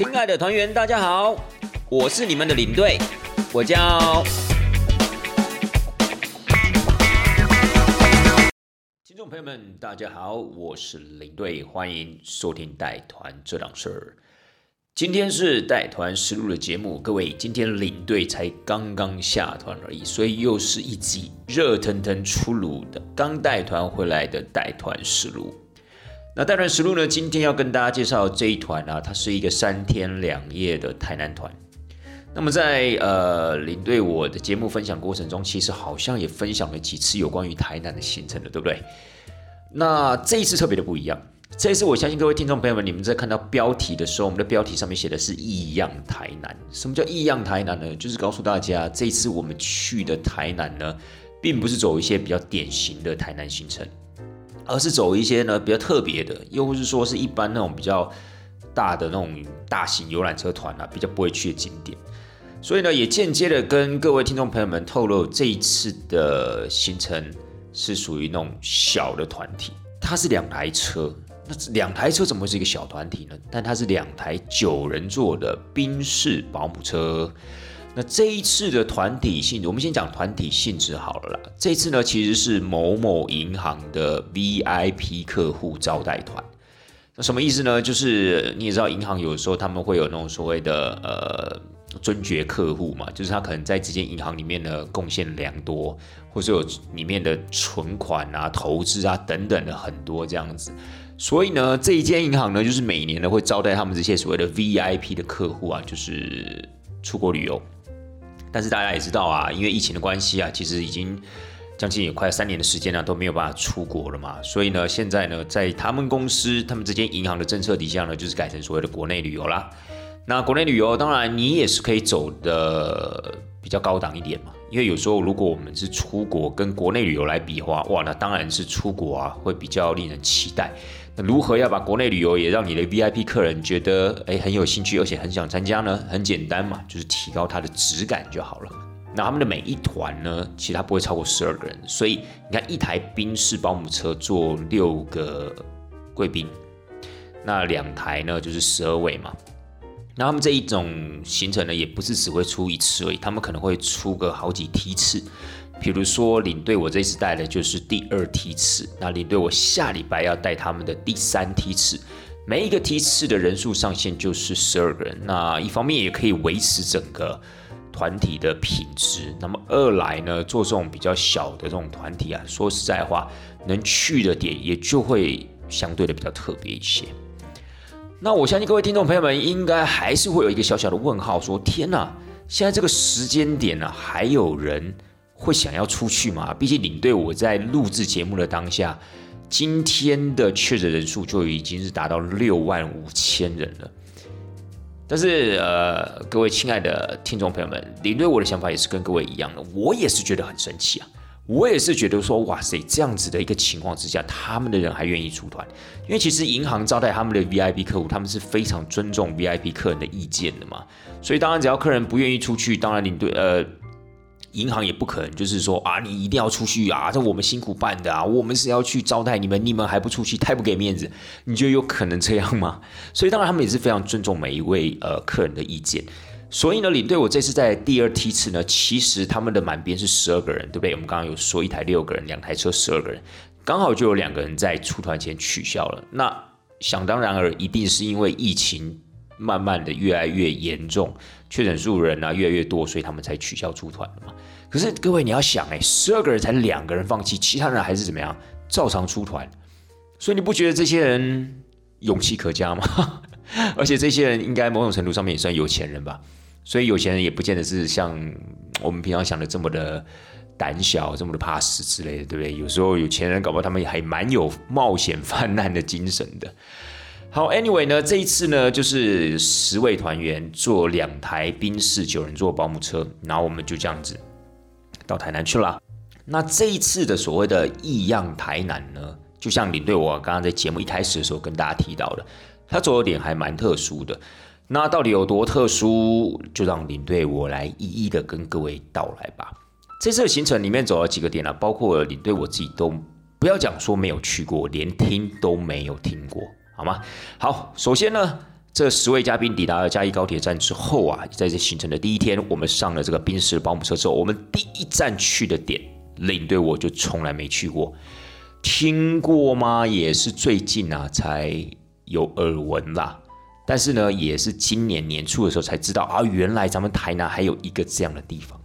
亲爱的团员，大家好，我是你们的领队，我叫。听众朋友们，大家好，我是领队，欢迎收听带团这档事儿。今天是带团实录的节目，各位，今天领队才刚刚下团而已，所以又是一集热腾腾出炉的刚带团回来的带团实录。那带团实录呢？今天要跟大家介绍这一团啊，它是一个三天两夜的台南团。那么在呃领队我的节目分享过程中，其实好像也分享了几次有关于台南的行程的，对不对？那这一次特别的不一样，这一次我相信各位听众朋友们，你们在看到标题的时候，我们的标题上面写的是异样台南。什么叫异样台南呢？就是告诉大家，这一次我们去的台南呢，并不是走一些比较典型的台南行程。而是走一些呢比较特别的，又或是说是一般那种比较大的那种大型游览车团啊，比较不会去的景点。所以呢，也间接的跟各位听众朋友们透露，这一次的行程是属于那种小的团体，它是两台车。那两台车怎么会是一个小团体呢？但它是两台九人座的宾士保姆车。那这一次的团体性质，我们先讲团体性质好了啦。这次呢，其实是某某银行的 VIP 客户招待团。那什么意思呢？就是你也知道，银行有时候他们会有那种所谓的呃尊爵客户嘛，就是他可能在这间银行里面呢贡献良多，或是有里面的存款啊、投资啊等等的很多这样子。所以呢，这一间银行呢，就是每年呢会招待他们这些所谓的 VIP 的客户啊，就是出国旅游。但是大家也知道啊，因为疫情的关系啊，其实已经将近有快三年的时间了，都没有办法出国了嘛。所以呢，现在呢，在他们公司、他们这间银行的政策底下呢，就是改成所谓的国内旅游啦。那国内旅游，当然你也是可以走的比较高档一点嘛。因为有时候如果我们是出国跟国内旅游来比的话，哇，那当然是出国啊，会比较令人期待。如何要把国内旅游也让你的 VIP 客人觉得诶很有兴趣，而且很想参加呢？很简单嘛，就是提高它的质感就好了。那他们的每一团呢，其实它不会超过十二个人，所以你看一台宾士保姆车坐六个贵宾，那两台呢就是十二位嘛。那他们这一种行程呢，也不是只会出一次而已，他们可能会出个好几梯次。比如说，领队我这次带的就是第二梯次，那领队我下礼拜要带他们的第三梯次，每一个梯次的人数上限就是十二个人。那一方面也可以维持整个团体的品质，那么二来呢，做这种比较小的这种团体啊，说实在话，能去的点也就会相对的比较特别一些。那我相信各位听众朋友们应该还是会有一个小小的问号，说天哪，现在这个时间点呢，还有人？会想要出去吗？毕竟领队我在录制节目的当下，今天的确诊人数就已经是达到六万五千人了。但是呃，各位亲爱的听众朋友们，领队我的想法也是跟各位一样的，我也是觉得很生气啊！我也是觉得说，哇塞，这样子的一个情况之下，他们的人还愿意出团，因为其实银行招待他们的 VIP 客户，他们是非常尊重 VIP 客人的意见的嘛。所以当然，只要客人不愿意出去，当然领队呃。银行也不可能就是说啊，你一定要出去啊，这我们辛苦办的啊，我们是要去招待你们，你们还不出去，太不给面子。你觉得有可能这样吗？所以当然他们也是非常尊重每一位呃客人的意见。所以呢，领队我这次在第二梯次呢，其实他们的满编是十二个人，对不对？我们刚刚有说一台六个人，两台车十二个人，刚好就有两个人在出团前取消了。那想当然而一定是因为疫情。慢慢的越来越严重，确诊数人啊越来越多，所以他们才取消出团的嘛。可是各位你要想哎，十二个人才两个人放弃，其他人还是怎么样照常出团，所以你不觉得这些人勇气可嘉吗？而且这些人应该某种程度上面也算有钱人吧，所以有钱人也不见得是像我们平常想的这么的胆小，这么的怕死之类的，对不对？有时候有钱人搞不好他们还蛮有冒险犯难的精神的。好，Anyway 呢，这一次呢，就是十位团员坐两台宾士九人座保姆车，然后我们就这样子到台南去了。那这一次的所谓的异样台南呢，就像领队我刚刚在节目一开始的时候跟大家提到的，它走的点还蛮特殊的。那到底有多特殊，就让领队我来一一的跟各位道来吧。这次的行程里面走了几个点啊，包括领队我自己都不要讲说没有去过，连听都没有听过。好吗？好，首先呢，这十位嘉宾抵达了嘉义高铁站之后啊，在这行程的第一天，我们上了这个宾士保姆车之后，我们第一站去的点，领队我就从来没去过，听过吗？也是最近啊才有耳闻啦。但是呢，也是今年年初的时候才知道啊，原来咱们台南还有一个这样的地方。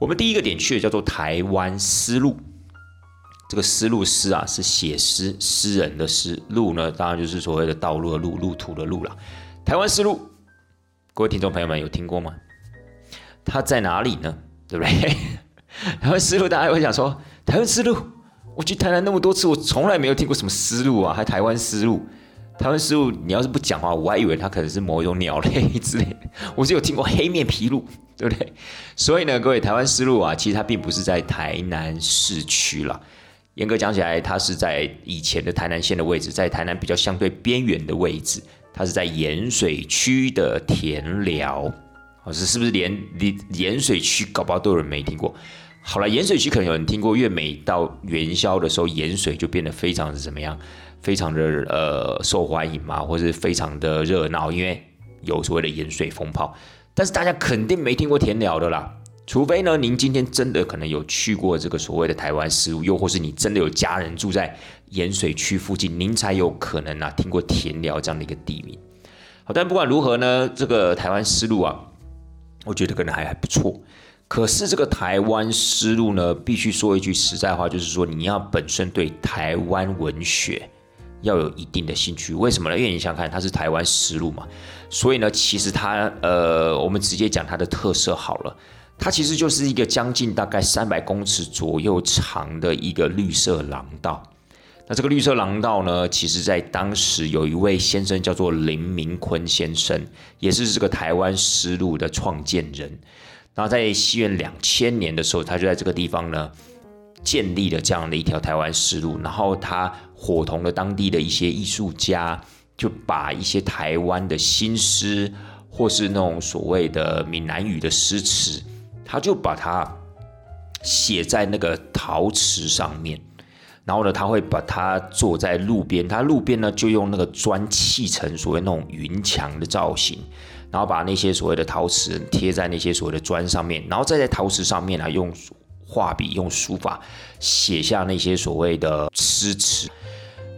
我们第一个点去的叫做台湾丝路。这个丝路诗啊，是写诗诗人的诗，路呢，当然就是所谓的道路的路，路途的路了。台湾丝路，各位听众朋友们有听过吗？它在哪里呢？对不对？台湾丝路，大家会想说，台湾丝路，我去台南那么多次，我从来没有听过什么丝路啊，还台湾丝路。台湾丝路，你要是不讲话，我还以为它可能是某一种鸟类之类。我只有听过黑面琵鹭，对不对？所以呢，各位，台湾丝路啊，其实它并不是在台南市区了。严格讲起来，它是在以前的台南县的位置，在台南比较相对边缘的位置。它是在盐水区的田寮，哦，是是不是连连盐水区搞不好都有人没听过？好了，盐水区可能有人听过，因为每到元宵的时候，盐水就变得非常的怎么样？非常的呃受欢迎嘛，或是非常的热闹，因为有所谓的盐水风炮。但是大家肯定没听过田寮的啦。除非呢，您今天真的可能有去过这个所谓的台湾丝路，又或是你真的有家人住在盐水区附近，您才有可能啊听过田寮这样的一个地名。好，但不管如何呢，这个台湾丝路啊，我觉得可能还还不错。可是这个台湾丝路呢，必须说一句实在话，就是说你要本身对台湾文学要有一定的兴趣。为什么呢？因为你想想看，它是台湾丝路嘛，所以呢，其实它呃，我们直接讲它的特色好了。它其实就是一个将近大概三百公尺左右长的一个绿色廊道。那这个绿色廊道呢，其实在当时有一位先生叫做林明坤先生，也是这个台湾丝路的创建人。然后在西元两千年的时候，他就在这个地方呢建立了这样的一条台湾丝路。然后他伙同了当地的一些艺术家，就把一些台湾的新诗，或是那种所谓的闽南语的诗词。他就把它写在那个陶瓷上面，然后呢，他会把它坐在路边，他路边呢就用那个砖砌成所谓那种云墙的造型，然后把那些所谓的陶瓷贴在那些所谓的砖上面，然后再在陶瓷上面啊用画笔用书法写下那些所谓的诗词。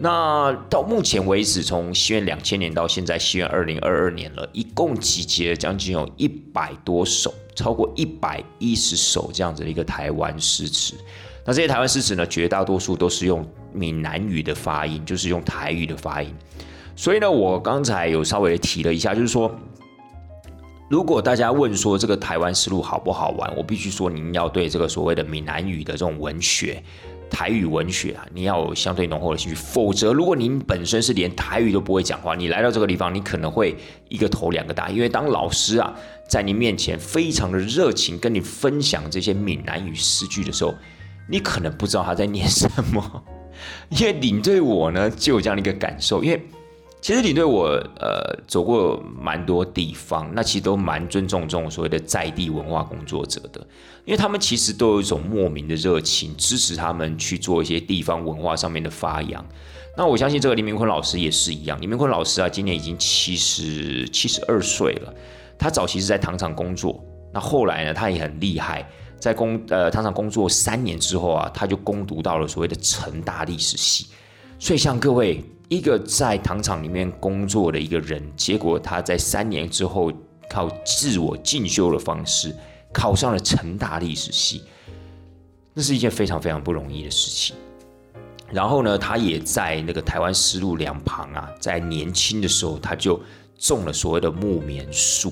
那到目前为止，从西元两千年到现在西元二零二二年了，一共集结了将近有一百多首，超过一百一十首这样子的一个台湾诗词。那这些台湾诗词呢，绝大多数都是用闽南语的发音，就是用台语的发音。所以呢，我刚才有稍微提了一下，就是说，如果大家问说这个台湾思路好不好玩，我必须说，您要对这个所谓的闽南语的这种文学。台语文学啊，你要有相对浓厚的兴趣，否则如果您本身是连台语都不会讲话，你来到这个地方，你可能会一个头两个大。因为当老师啊在你面前非常的热情跟你分享这些闽南语诗句的时候，你可能不知道他在念什么。因为领队我呢就有这样的一个感受，因为。其实领队我呃走过蛮多地方，那其实都蛮尊重这种所谓的在地文化工作者的，因为他们其实都有一种莫名的热情，支持他们去做一些地方文化上面的发扬。那我相信这个李明坤老师也是一样，李明坤老师啊，今年已经七十七十二岁了。他早期是在糖厂工作，那后来呢，他也很厉害，在工呃糖厂工作三年之后啊，他就攻读到了所谓的成大历史系。所以像各位。一个在糖厂里面工作的一个人，结果他在三年之后靠自我进修的方式考上了成大历史系，那是一件非常非常不容易的事情。然后呢，他也在那个台湾丝路两旁啊，在年轻的时候他就种了所谓的木棉树，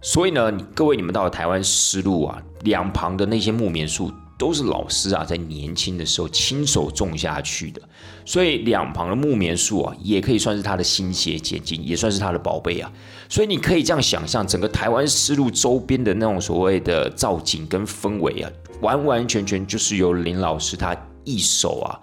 所以呢，各位你们到台湾丝路啊，两旁的那些木棉树。都是老师啊，在年轻的时候亲手种下去的，所以两旁的木棉树啊，也可以算是他的心血结晶，也算是他的宝贝啊。所以你可以这样想象，整个台湾丝路周边的那种所谓的造景跟氛围啊，完完全全就是由林老师他一手啊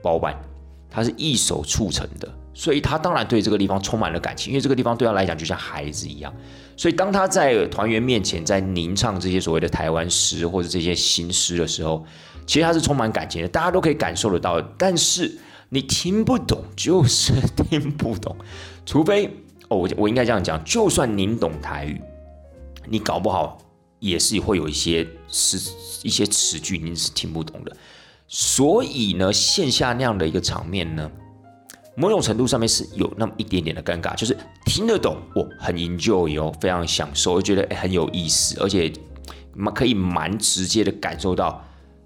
包办，他是一手促成的。所以他当然对这个地方充满了感情，因为这个地方对他来讲就像孩子一样。所以当他在团员面前在吟唱这些所谓的台湾诗或者这些新诗的时候，其实他是充满感情的，大家都可以感受得到。但是你听不懂，就是听不懂，除非哦，我我应该这样讲，就算您懂台语，你搞不好也是会有一些词一些词句您是听不懂的。所以呢，线下那样的一个场面呢，某种程度上面是有那么一点点的尴尬，就是听得懂，我很 enjoy 哦，非常享受，我觉得很有意思，而且蛮可以蛮直接的感受到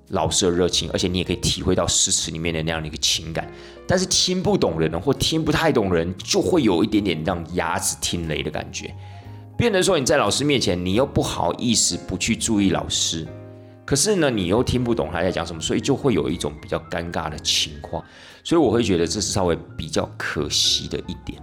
老师的热情，而且你也可以体会到诗词里面的那样的一个情感。但是听不懂人或听不太懂人，就会有一点点让牙齿听雷的感觉，变得说你在老师面前，你又不好意思不去注意老师。可是呢，你又听不懂他在讲什么，所以就会有一种比较尴尬的情况，所以我会觉得这是稍微比较可惜的一点。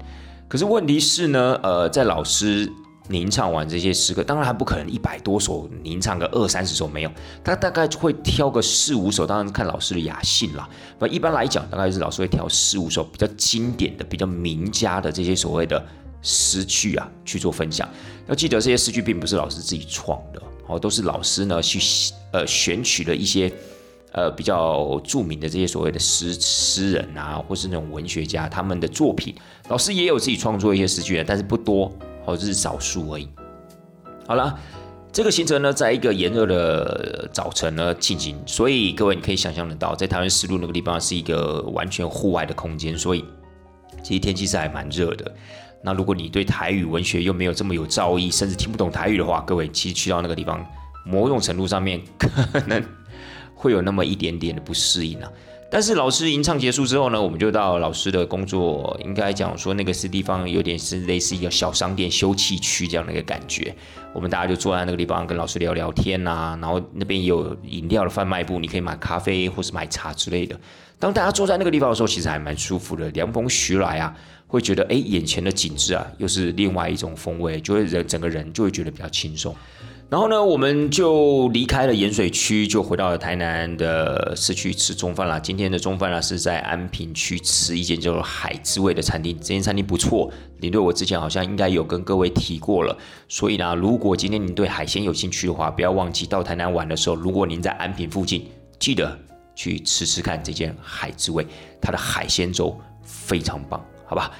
可是问题是呢，呃，在老师吟唱完这些诗歌，当然还不可能一百多首吟唱个二三十首没有，他大概会挑个四五首，当然看老师的雅兴啦。那一般来讲，大概是老师会挑四五首比较经典的、比较名家的这些所谓的诗句啊去做分享。要记得这些诗句并不是老师自己创的。哦，都是老师呢去呃选取了一些呃比较著名的这些所谓的诗诗人啊，或是那种文学家他们的作品，老师也有自己创作一些诗句，但是不多，哦，这是少数而已。好了，这个行程呢，在一个炎热的早晨呢进行，所以各位你可以想象得到，在台湾丝路那个地方是一个完全户外的空间，所以其实天气是还蛮热的。那如果你对台语文学又没有这么有造诣，甚至听不懂台语的话，各位其实去到那个地方，某种程度上面可能会有那么一点点的不适应啊。但是老师吟唱结束之后呢，我们就到老师的工作，应该讲说那个是地方有点是类似一个小商店休憩区这样的一个感觉。我们大家就坐在那个地方跟老师聊聊天呐，然后那边有饮料的贩卖部，你可以买咖啡或是买茶之类的。当大家坐在那个地方的时候，其实还蛮舒服的，凉风徐来啊。会觉得哎，眼前的景致啊，又是另外一种风味，就会人整个人就会觉得比较轻松。然后呢，我们就离开了盐水区，就回到了台南的市区吃中饭啦。今天的中饭呢，是在安平区吃一间叫做海之味的餐厅，这间餐厅不错。领队我之前好像应该有跟各位提过了，所以呢，如果今天您对海鲜有兴趣的话，不要忘记到台南玩的时候，如果您在安平附近，记得去吃吃看这间海之味，它的海鲜粥非常棒。好吧，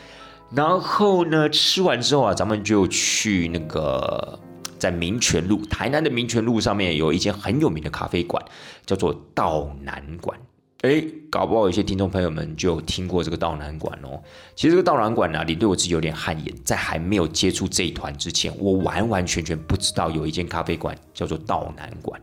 然后呢，吃完之后啊，咱们就去那个在民权路，台南的民权路上面有一间很有名的咖啡馆，叫做道南馆。哎，搞不好有些听众朋友们就听过这个道南馆哦。其实这个道南馆呢，你对我自己有点汗颜，在还没有接触这一团之前，我完完全全不知道有一间咖啡馆叫做道南馆。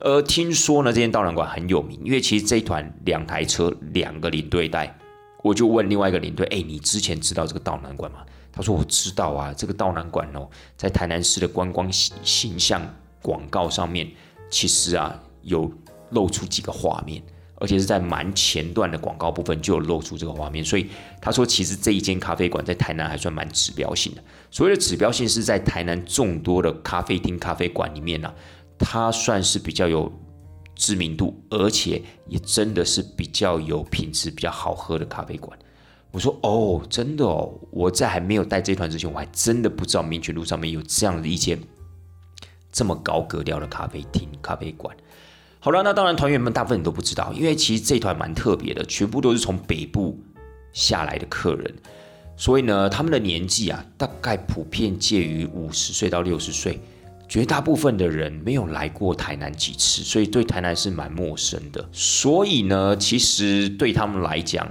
呃，听说呢，这间道南馆很有名，因为其实这一团两台车，两个领队带。我就问另外一个领队，哎，你之前知道这个道南馆吗？他说我知道啊，这个道南馆哦，在台南市的观光形形象广告上面，其实啊有露出几个画面，而且是在蛮前段的广告部分就有露出这个画面，所以他说其实这一间咖啡馆在台南还算蛮指标性的。所谓的指标性是在台南众多的咖啡厅、咖啡馆里面呢，它算是比较有。知名度，而且也真的是比较有品质、比较好喝的咖啡馆。我说哦，真的哦，我在还没有带这团之前，我还真的不知道民权路上面有这样的一间这么高格调的咖啡厅、咖啡馆。好了，那当然团员们大部分都不知道，因为其实这团蛮特别的，全部都是从北部下来的客人，所以呢，他们的年纪啊，大概普遍介于五十岁到六十岁。绝大部分的人没有来过台南几次，所以对台南是蛮陌生的。所以呢，其实对他们来讲，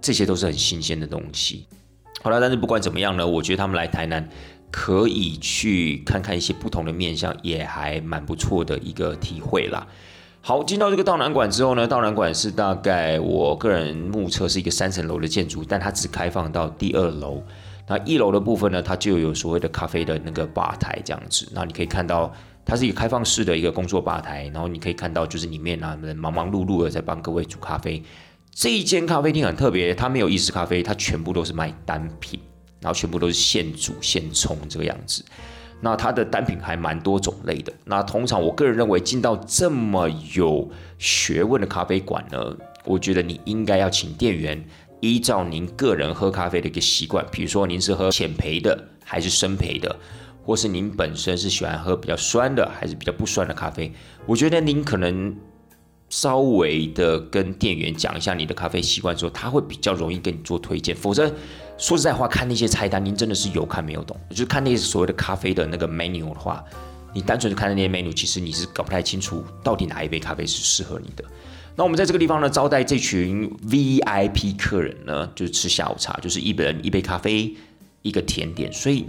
这些都是很新鲜的东西。好了，但是不管怎么样呢，我觉得他们来台南可以去看看一些不同的面相，也还蛮不错的一个体会啦。好，进到这个道南馆之后呢，道南馆是大概我个人目测是一个三层楼的建筑，但它只开放到第二楼。那一楼的部分呢，它就有所谓的咖啡的那个吧台这样子。那你可以看到，它是一个开放式的一个工作吧台，然后你可以看到就是里面啊人忙忙碌碌的在帮各位煮咖啡。这一间咖啡厅很特别，它没有意式咖啡，它全部都是卖单品，然后全部都是现煮现冲这个样子。那它的单品还蛮多种类的。那通常我个人认为进到这么有学问的咖啡馆呢，我觉得你应该要请店员。依照您个人喝咖啡的一个习惯，比如说您是喝浅焙的还是深焙的，或是您本身是喜欢喝比较酸的还是比较不酸的咖啡，我觉得您可能稍微的跟店员讲一下你的咖啡习惯之后，他会比较容易跟你做推荐。否则，说实在话，看那些菜单，您真的是有看没有懂。就是看那些所谓的咖啡的那个 menu 的话，你单纯的看那些 menu，其实你是搞不太清楚到底哪一杯咖啡是适合你的。那我们在这个地方呢，招待这群 VIP 客人呢，就是吃下午茶，就是一人一杯咖啡，一个甜点。所以，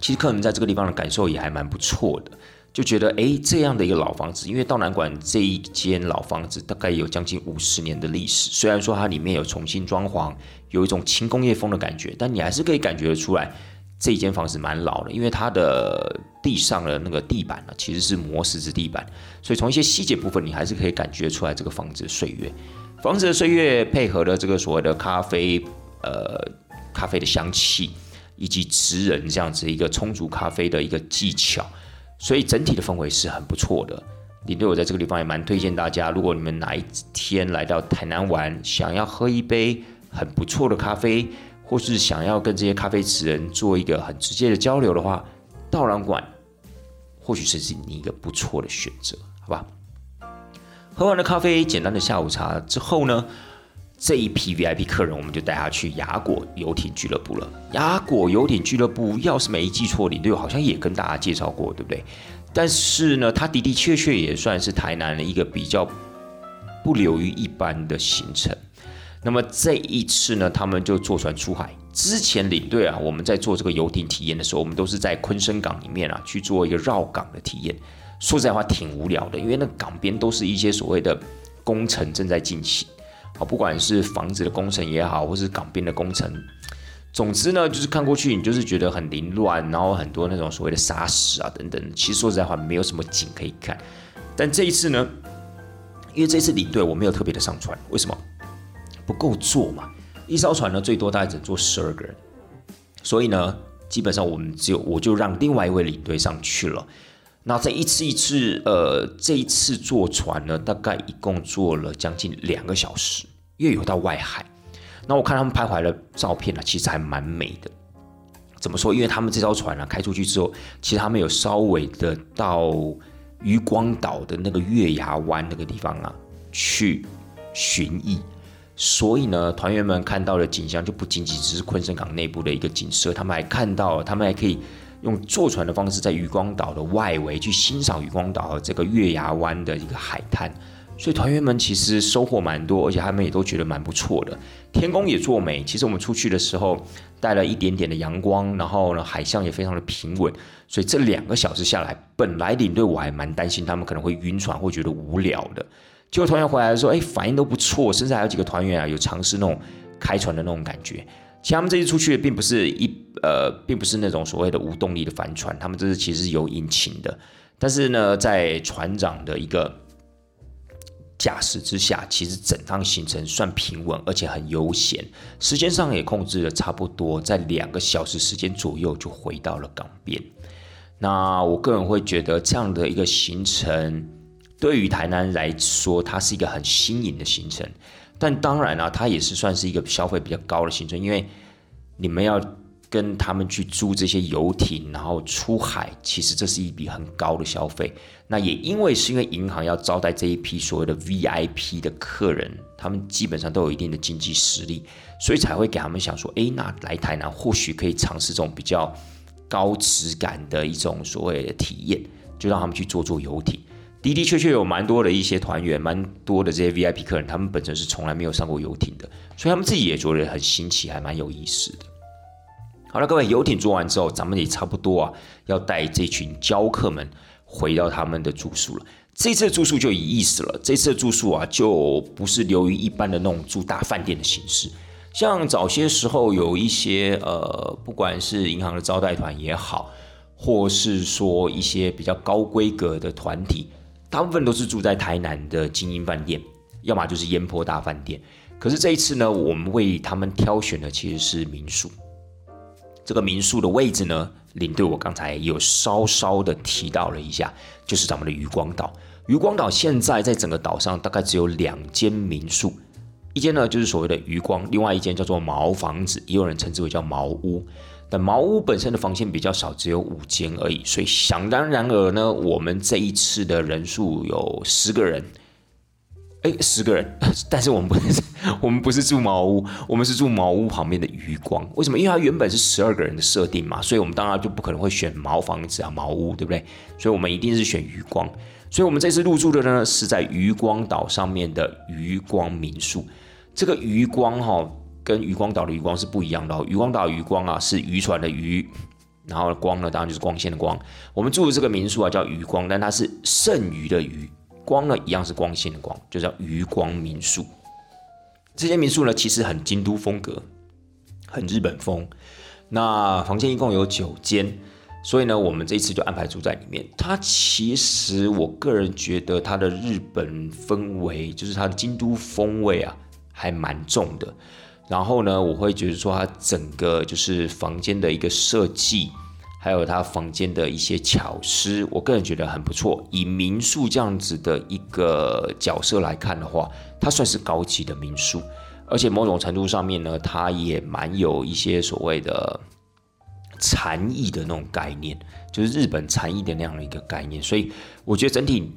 其实客人在这个地方的感受也还蛮不错的。就觉得哎，这样的一个老房子，因为道南馆这一间老房子大概有将近五十年的历史。虽然说它里面有重新装潢，有一种轻工业风的感觉，但你还是可以感觉得出来，这一间房子蛮老的。因为它的地上的那个地板呢，其实是磨石子地板，所以从一些细节部分，你还是可以感觉出来这个房子的岁月。房子的岁月配合了这个所谓的咖啡，呃，咖啡的香气，以及职人这样子一个充足咖啡的一个技巧。所以整体的氛围是很不错的。领队我在这个地方也蛮推荐大家，如果你们哪一天来到台南玩，想要喝一杯很不错的咖啡，或是想要跟这些咖啡职人做一个很直接的交流的话，道朗馆或许是你一个不错的选择，好吧？喝完了咖啡，简单的下午茶之后呢？这一批 VIP 客人，我们就带他去雅果游艇俱乐部了。雅果游艇俱乐部，要是没记错，领队好像也跟大家介绍过，对不对？但是呢，它的的确确也算是台南的一个比较不流于一般的行程。那么这一次呢，他们就坐船出海。之前领队啊，我们在做这个游艇体验的时候，我们都是在昆生港里面啊去做一个绕港的体验。说实在话，挺无聊的，因为那港边都是一些所谓的工程正在进行。好，不管是房子的工程也好，或是港边的工程，总之呢，就是看过去你就是觉得很凌乱，然后很多那种所谓的沙石啊等等。其实说实在话，没有什么景可以看。但这一次呢，因为这次领队我没有特别的上船，为什么？不够坐嘛。一艘船呢，最多大概只坐十二个人，所以呢，基本上我们只有我就让另外一位领队上去了。那这一次一次，呃，这一次坐船呢，大概一共坐了将近两个小时，因为有到外海。那我看他们拍回来的照片呢，其实还蛮美的。怎么说？因为他们这艘船呢开出去之后，其实他们有稍微的到渔光岛的那个月牙湾那个地方啊去寻意，所以呢，团员们看到的景象就不仅仅只是昆山港内部的一个景色，他们还看到，他们还可以。用坐船的方式在渔光岛的外围去欣赏渔光岛这个月牙湾的一个海滩，所以团员们其实收获蛮多，而且他们也都觉得蛮不错的。天空也作美，其实我们出去的时候带了一点点的阳光，然后呢海象也非常的平稳，所以这两个小时下来，本来领队我还蛮担心他们可能会晕船或觉得无聊的，结果团员回来说，哎，反应都不错，甚至还有几个团员啊有尝试那种开船的那种感觉。其实他们这次出去并不是一呃，并不是那种所谓的无动力的帆船，他们这是其实是有引擎的。但是呢，在船长的一个驾驶之下，其实整趟行程算平稳，而且很悠闲。时间上也控制的差不多，在两个小时时间左右就回到了港边。那我个人会觉得这样的一个行程，对于台南来说，它是一个很新颖的行程。但当然啊，它也是算是一个消费比较高的行程，因为你们要跟他们去租这些游艇，然后出海，其实这是一笔很高的消费。那也因为是因为银行要招待这一批所谓的 VIP 的客人，他们基本上都有一定的经济实力，所以才会给他们想说，哎，那来台南或许可以尝试这种比较高质感的一种所谓的体验，就让他们去坐坐游艇。的的确确有蛮多的一些团员，蛮多的这些 VIP 客人，他们本身是从来没有上过游艇的，所以他们自己也觉得很新奇，还蛮有意思的。好了，各位，游艇做完之后，咱们也差不多啊，要带这群教客们回到他们的住宿了。这次的住宿就有意思了，这次的住宿啊，就不是流于一般的那种住大饭店的形式，像早些时候有一些呃，不管是银行的招待团也好，或是说一些比较高规格的团体。大部分都是住在台南的精英饭店，要么就是烟坡大饭店。可是这一次呢，我们为他们挑选的其实是民宿。这个民宿的位置呢，领队我刚才有稍稍的提到了一下，就是咱们的渔光岛。渔光岛现在在整个岛上大概只有两间民宿，一间呢就是所谓的渔光，另外一间叫做茅房子，也有人称之为叫茅屋。但茅屋本身的房间比较少，只有五间而已，所以想当然而呢，我们这一次的人数有十个人，哎，十个人，但是我们不是，我们不是住茅屋，我们是住茅屋旁边的余光。为什么？因为它原本是十二个人的设定嘛，所以我们当然就不可能会选茅房子啊、茅屋，对不对？所以我们一定是选余光。所以我们这次入住的呢，是在余光岛上面的余光民宿。这个余光哈，跟余光岛的余光是不一样的哦。余光岛余光啊，是渔船的渔，然后光呢，当然就是光线的光。我们住的这个民宿啊，叫余光，但它是剩余的余。光呢，一样是光线的光，就叫余光民宿。这间民宿呢，其实很京都风格，很日本风。那房间一共有九间，所以呢，我们这一次就安排住在里面。它其实我个人觉得它的日本氛围，就是它的京都风味啊，还蛮重的。然后呢，我会觉得说它整个就是房间的一个设计。还有它房间的一些巧思，我个人觉得很不错。以民宿这样子的一个角色来看的话，它算是高级的民宿，而且某种程度上面呢，它也蛮有一些所谓的禅意的那种概念，就是日本禅意的那样的一个概念。所以我觉得整体，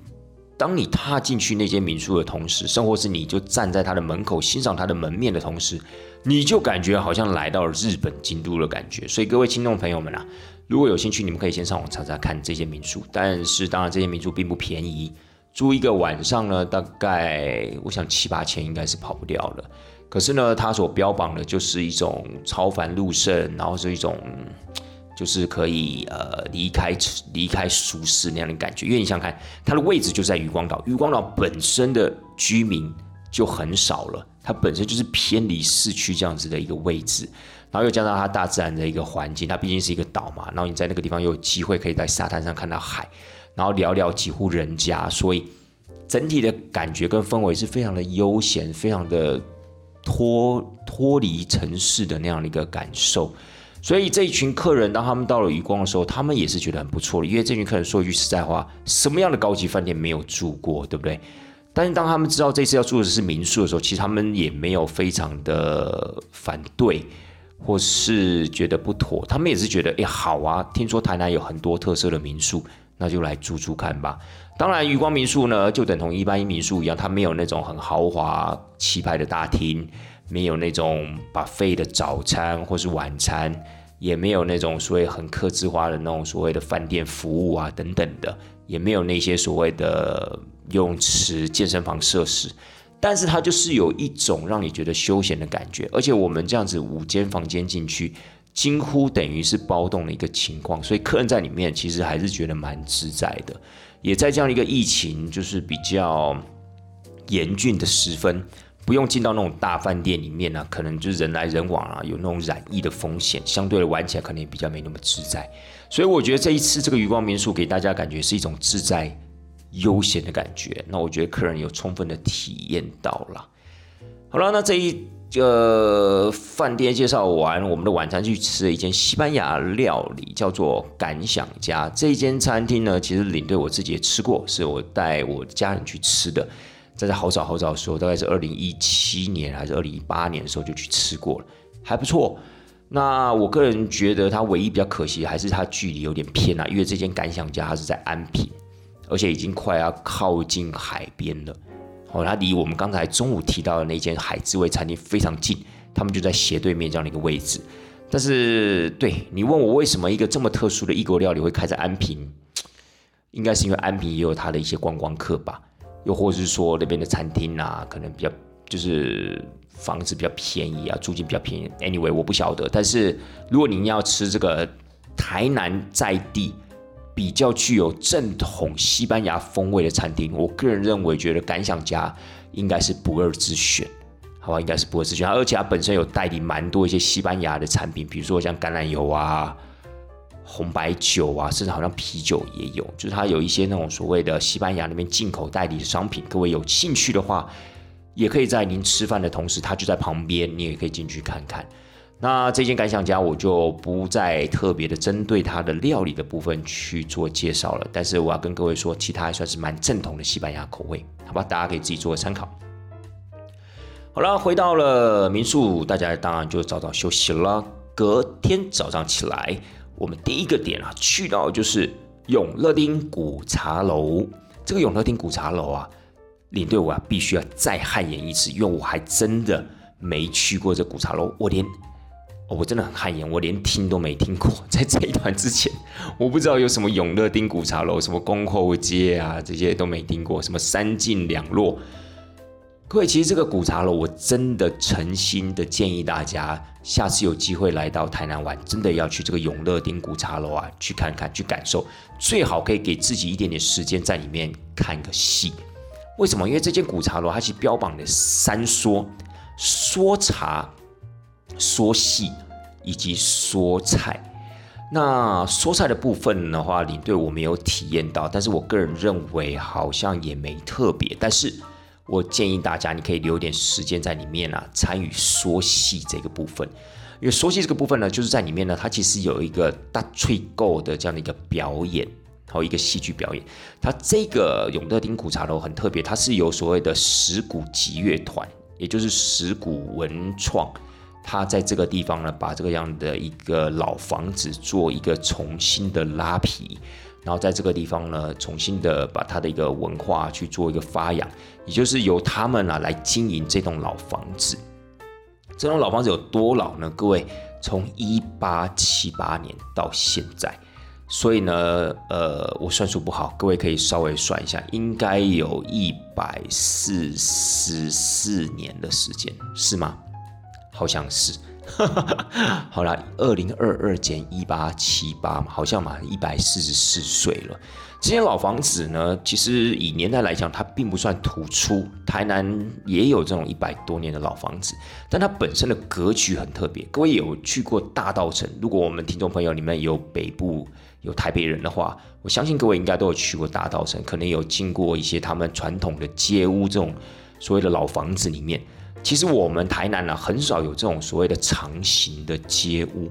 当你踏进去那间民宿的同时，生活是你就站在它的门口欣赏它的门面的同时，你就感觉好像来到了日本京都的感觉。所以各位听众朋友们啊。如果有兴趣，你们可以先上网查查看这些民宿。但是，当然这些民宿并不便宜，住一个晚上呢，大概我想七八千应该是跑不掉了。可是呢，它所标榜的就是一种超凡入圣，然后是一种就是可以呃离开离开舒适那样的感觉。因为你想看，它的位置就在渔光岛，渔光岛本身的居民就很少了，它本身就是偏离市区这样子的一个位置。然后又加上它大自然的一个环境，它毕竟是一个岛嘛。然后你在那个地方又有机会可以在沙滩上看到海，然后聊聊几户人家，所以整体的感觉跟氛围是非常的悠闲，非常的脱脱离城市的那样的一个感受。所以这一群客人当他们到了余光的时候，他们也是觉得很不错的。因为这群客人说一句实在话，什么样的高级饭店没有住过，对不对？但是当他们知道这次要住的是民宿的时候，其实他们也没有非常的反对。或是觉得不妥，他们也是觉得，哎，好啊，听说台南有很多特色的民宿，那就来住住看吧。当然，余光民宿呢，就等同一般民宿一样，它没有那种很豪华气派的大厅，没有那种把费的早餐或是晚餐，也没有那种所谓很客制化的那种所谓的饭店服务啊等等的，也没有那些所谓的游泳池、健身房设施。但是它就是有一种让你觉得休闲的感觉，而且我们这样子五间房间进去，几乎等于是包栋的一个情况，所以客人在里面其实还是觉得蛮自在的。也在这样一个疫情就是比较严峻的时分，不用进到那种大饭店里面呢，可能就是人来人往啊，有那种染疫的风险，相对的玩起来可能也比较没那么自在。所以我觉得这一次这个余光民宿给大家感觉是一种自在。悠闲的感觉，那我觉得客人有充分的体验到了。好了，那这一个饭店介绍完，我们的晚餐去吃了一间西班牙料理，叫做感想家。这一间餐厅呢，其实领队我自己也吃过，是我带我家人去吃的。在好早好早的时候，大概是二零一七年还是二零一八年的时候就去吃过了，还不错。那我个人觉得它唯一比较可惜还是它距离有点偏啊，因为这间感想家它是在安平。而且已经快要靠近海边了，哦，它离我们刚才中午提到的那间海之味餐厅非常近，他们就在斜对面这样的一个位置。但是，对你问我为什么一个这么特殊的异国料理会开在安平，应该是因为安平也有它的一些观光客吧，又或者是说那边的餐厅啊，可能比较就是房子比较便宜啊，租金比较便宜。Anyway，我不晓得。但是如果您要吃这个台南在地。比较具有正统西班牙风味的餐厅，我个人认为，觉得感想家应该是不二之选，好吧？应该是不二之选，而且它本身有代理蛮多一些西班牙的产品，比如说像橄榄油啊、红白酒啊，甚至好像啤酒也有，就是它有一些那种所谓的西班牙那边进口代理的商品。各位有兴趣的话，也可以在您吃饭的同时，它就在旁边，你也可以进去看看。那这间感想家我就不再特别的针对它的料理的部分去做介绍了，但是我要跟各位说，其他还算是蛮正统的西班牙口味，好吧？大家可以自己做个参考。好了，回到了民宿，大家当然就早早休息了。隔天早上起来，我们第一个点啊，去到就是永乐町古茶楼。这个永乐町古茶楼啊。领队我啊必须要再汗颜一次，因为我还真的没去过这古茶楼，我连我真的很汗颜，我连听都没听过。在这一团之前，我不知道有什么永乐町古茶楼，什么恭候街啊，这些都没听过，什么三进两落。各位，其实这个古茶楼，我真的诚心的建议大家，下次有机会来到台南玩，真的要去这个永乐町古茶楼啊，去看看，去感受，最好可以给自己一点点时间在里面看个戏。为什么？因为这间古茶楼它是标榜的三说：说茶、说戏以及说菜。那说菜的部分的话，领队我没有体验到，但是我个人认为好像也没特别，但是。我建议大家，你可以留点时间在里面啊，参与说戏这个部分。因为说戏这个部分呢，就是在里面呢，它其实有一个大吹够的这样的一个表演，还有一个戏剧表演。它这个永乐町古茶楼很特别，它是有所谓的石鼓集乐团，也就是石鼓文创，它在这个地方呢，把这个样的一个老房子做一个重新的拉皮。然后在这个地方呢，重新的把它的一个文化去做一个发扬，也就是由他们啊来经营这栋老房子。这栋老房子有多老呢？各位，从一八七八年到现在，所以呢，呃，我算数不好，各位可以稍微算一下，应该有一百四十四年的时间，是吗？好像是。好了，二零二二减一八七八嘛，好像嘛，一百四十四岁了。这间老房子呢，其实以年代来讲，它并不算突出。台南也有这种一百多年的老房子，但它本身的格局很特别。各位有去过大道城？如果我们听众朋友里面有北部有台北人的话，我相信各位应该都有去过大道城，可能有经过一些他们传统的街屋这种所谓的老房子里面。其实我们台南呢，很少有这种所谓的长形的街屋，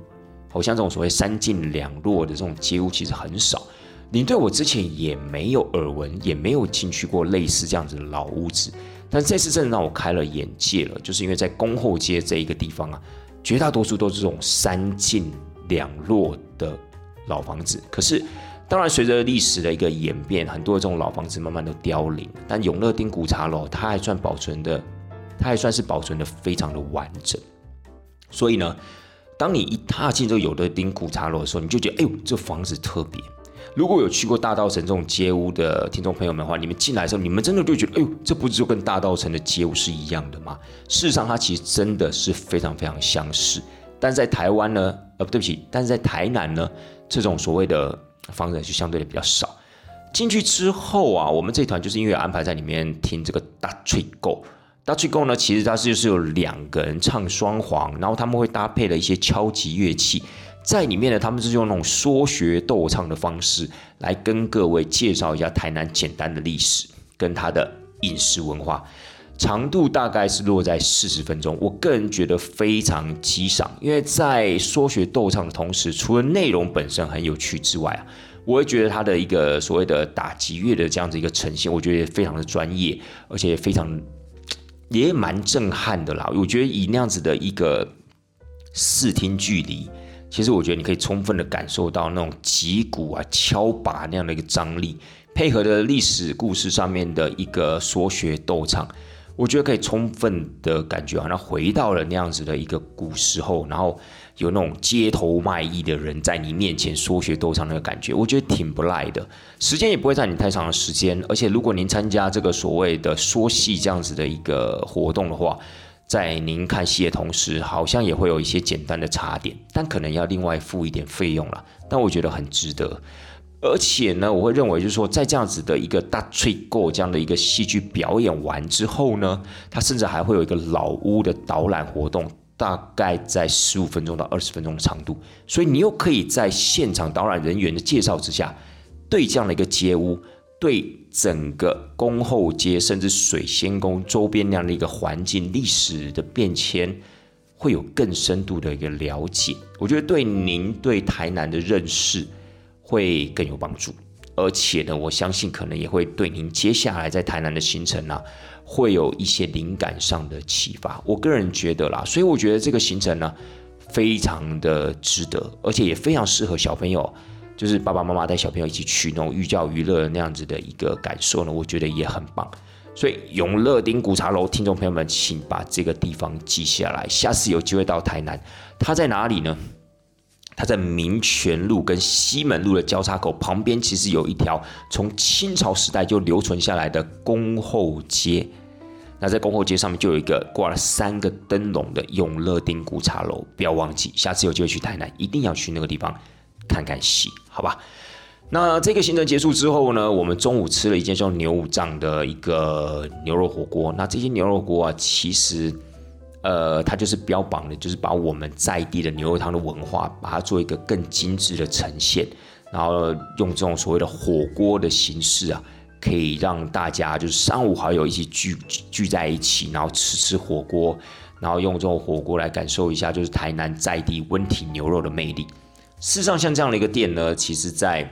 好像这种所谓三进两落的这种街屋，其实很少。领队我之前也没有耳闻，也没有进去过类似这样子的老屋子，但这次真的让我开了眼界了，就是因为在宫后街这一个地方啊，绝大多数都是这种三进两落的老房子。可是，当然随着历史的一个演变，很多这种老房子慢慢都凋零，但永乐町古茶楼它还算保存的。它还算是保存的非常的完整，所以呢，当你一踏进这个有的丁古茶楼的时候，你就觉得，哎呦，这房子特别。如果有去过大道城这种街屋的听众朋友们的话，你们进来的时候，你们真的就觉得，哎呦，这不就跟大道城的街屋是一样的吗？事实上，它其实真的是非常非常相似。但在台湾呢，呃，对不起，但是在台南呢，这种所谓的房子就相对的比较少。进去之后啊，我们这团就是因为安排在里面听这个大吹狗。大吹共呢，其实它是就是有两个人唱双簧，然后他们会搭配了一些敲击乐器，在里面呢，他们是用那种说学逗唱的方式来跟各位介绍一下台南简单的历史跟它的饮食文化，长度大概是落在四十分钟，我个人觉得非常激赏，因为在说学逗唱的同时，除了内容本身很有趣之外啊，我也觉得它的一个所谓的打击乐的这样子一个呈现，我觉得非常的专业，而且非常。也蛮震撼的啦，我觉得以那样子的一个视听距离，其实我觉得你可以充分的感受到那种击鼓啊、敲拔那样的一个张力，配合的历史故事上面的一个说学逗唱。我觉得可以充分的感觉好像回到了那样子的一个古时候，然后有那种街头卖艺的人在你面前说学逗唱那个感觉，我觉得挺不赖的。时间也不会占你太长的时间，而且如果您参加这个所谓的说戏这样子的一个活动的话，在您看戏的同时，好像也会有一些简单的茶点，但可能要另外付一点费用了。但我觉得很值得。而且呢，我会认为就是说，在这样子的一个大 t r i c k 这样的一个戏剧表演完之后呢，它甚至还会有一个老屋的导览活动，大概在十五分钟到二十分钟的长度。所以你又可以在现场导览人员的介绍之下，对这样的一个街屋，对整个宫后街甚至水仙宫周边那样的一个环境历史的变迁，会有更深度的一个了解。我觉得对您对台南的认识。会更有帮助，而且呢，我相信可能也会对您接下来在台南的行程呢，会有一些灵感上的启发。我个人觉得啦，所以我觉得这个行程呢，非常的值得，而且也非常适合小朋友，就是爸爸妈妈带小朋友一起去那种寓教于乐那样子的一个感受呢，我觉得也很棒。所以永乐町古茶楼，听众朋友们，请把这个地方记下来。下次有机会到台南，它在哪里呢？它在民权路跟西门路的交叉口旁边，其实有一条从清朝时代就留存下来的恭候街。那在恭候街上面就有一个挂了三个灯笼的永乐町古茶楼，不要忘记，下次有机会去台南，一定要去那个地方看看戏，好吧？那这个行程结束之后呢，我们中午吃了一间叫牛五藏的一个牛肉火锅。那这些牛肉锅啊，其实，呃，它就是标榜的，就是把我们在地的牛肉汤的文化，把它做一个更精致的呈现，然后用这种所谓的火锅的形式啊，可以让大家就是三五好友一起聚聚在一起，然后吃吃火锅，然后用这种火锅来感受一下就是台南在地温体牛肉的魅力。事实上，像这样的一个店呢，其实在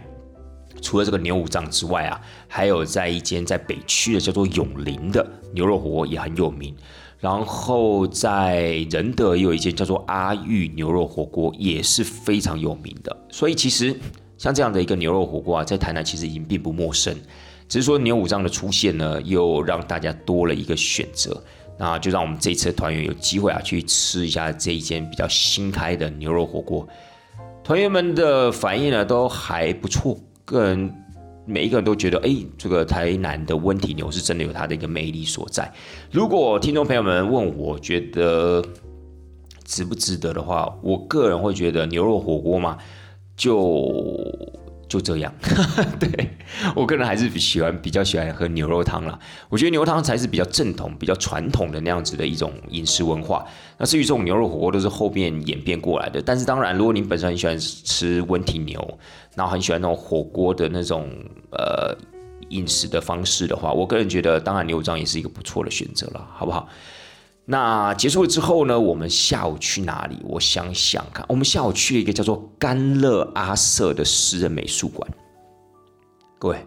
除了这个牛五脏之外啊，还有在一间在北区的叫做永林的牛肉火锅也很有名。然后在仁德也有一间叫做阿玉牛肉火锅，也是非常有名的。所以其实像这样的一个牛肉火锅啊，在台南其实已经并不陌生。只是说牛五脏的出现呢，又让大家多了一个选择。那就让我们这次团员有机会啊，去吃一下这一间比较新开的牛肉火锅。团员们的反应呢，都还不错。个人每一个人都觉得，哎，这个台南的温体牛是真的有它的一个魅力所在。如果听众朋友们问我觉得值不值得的话，我个人会觉得牛肉火锅嘛，就。就这样，对我个人还是喜欢比较喜欢喝牛肉汤啦。我觉得牛肉汤才是比较正统、比较传统的那样子的一种饮食文化。那至于这种牛肉火锅都是后面演变过来的。但是当然，如果您本身很喜欢吃温体牛，然后很喜欢那种火锅的那种呃饮食的方式的话，我个人觉得，当然牛脏也是一个不错的选择了，好不好？那结束了之后呢？我们下午去哪里？我想想看，我们下午去了一个叫做甘乐阿瑟的私人美术馆。各位，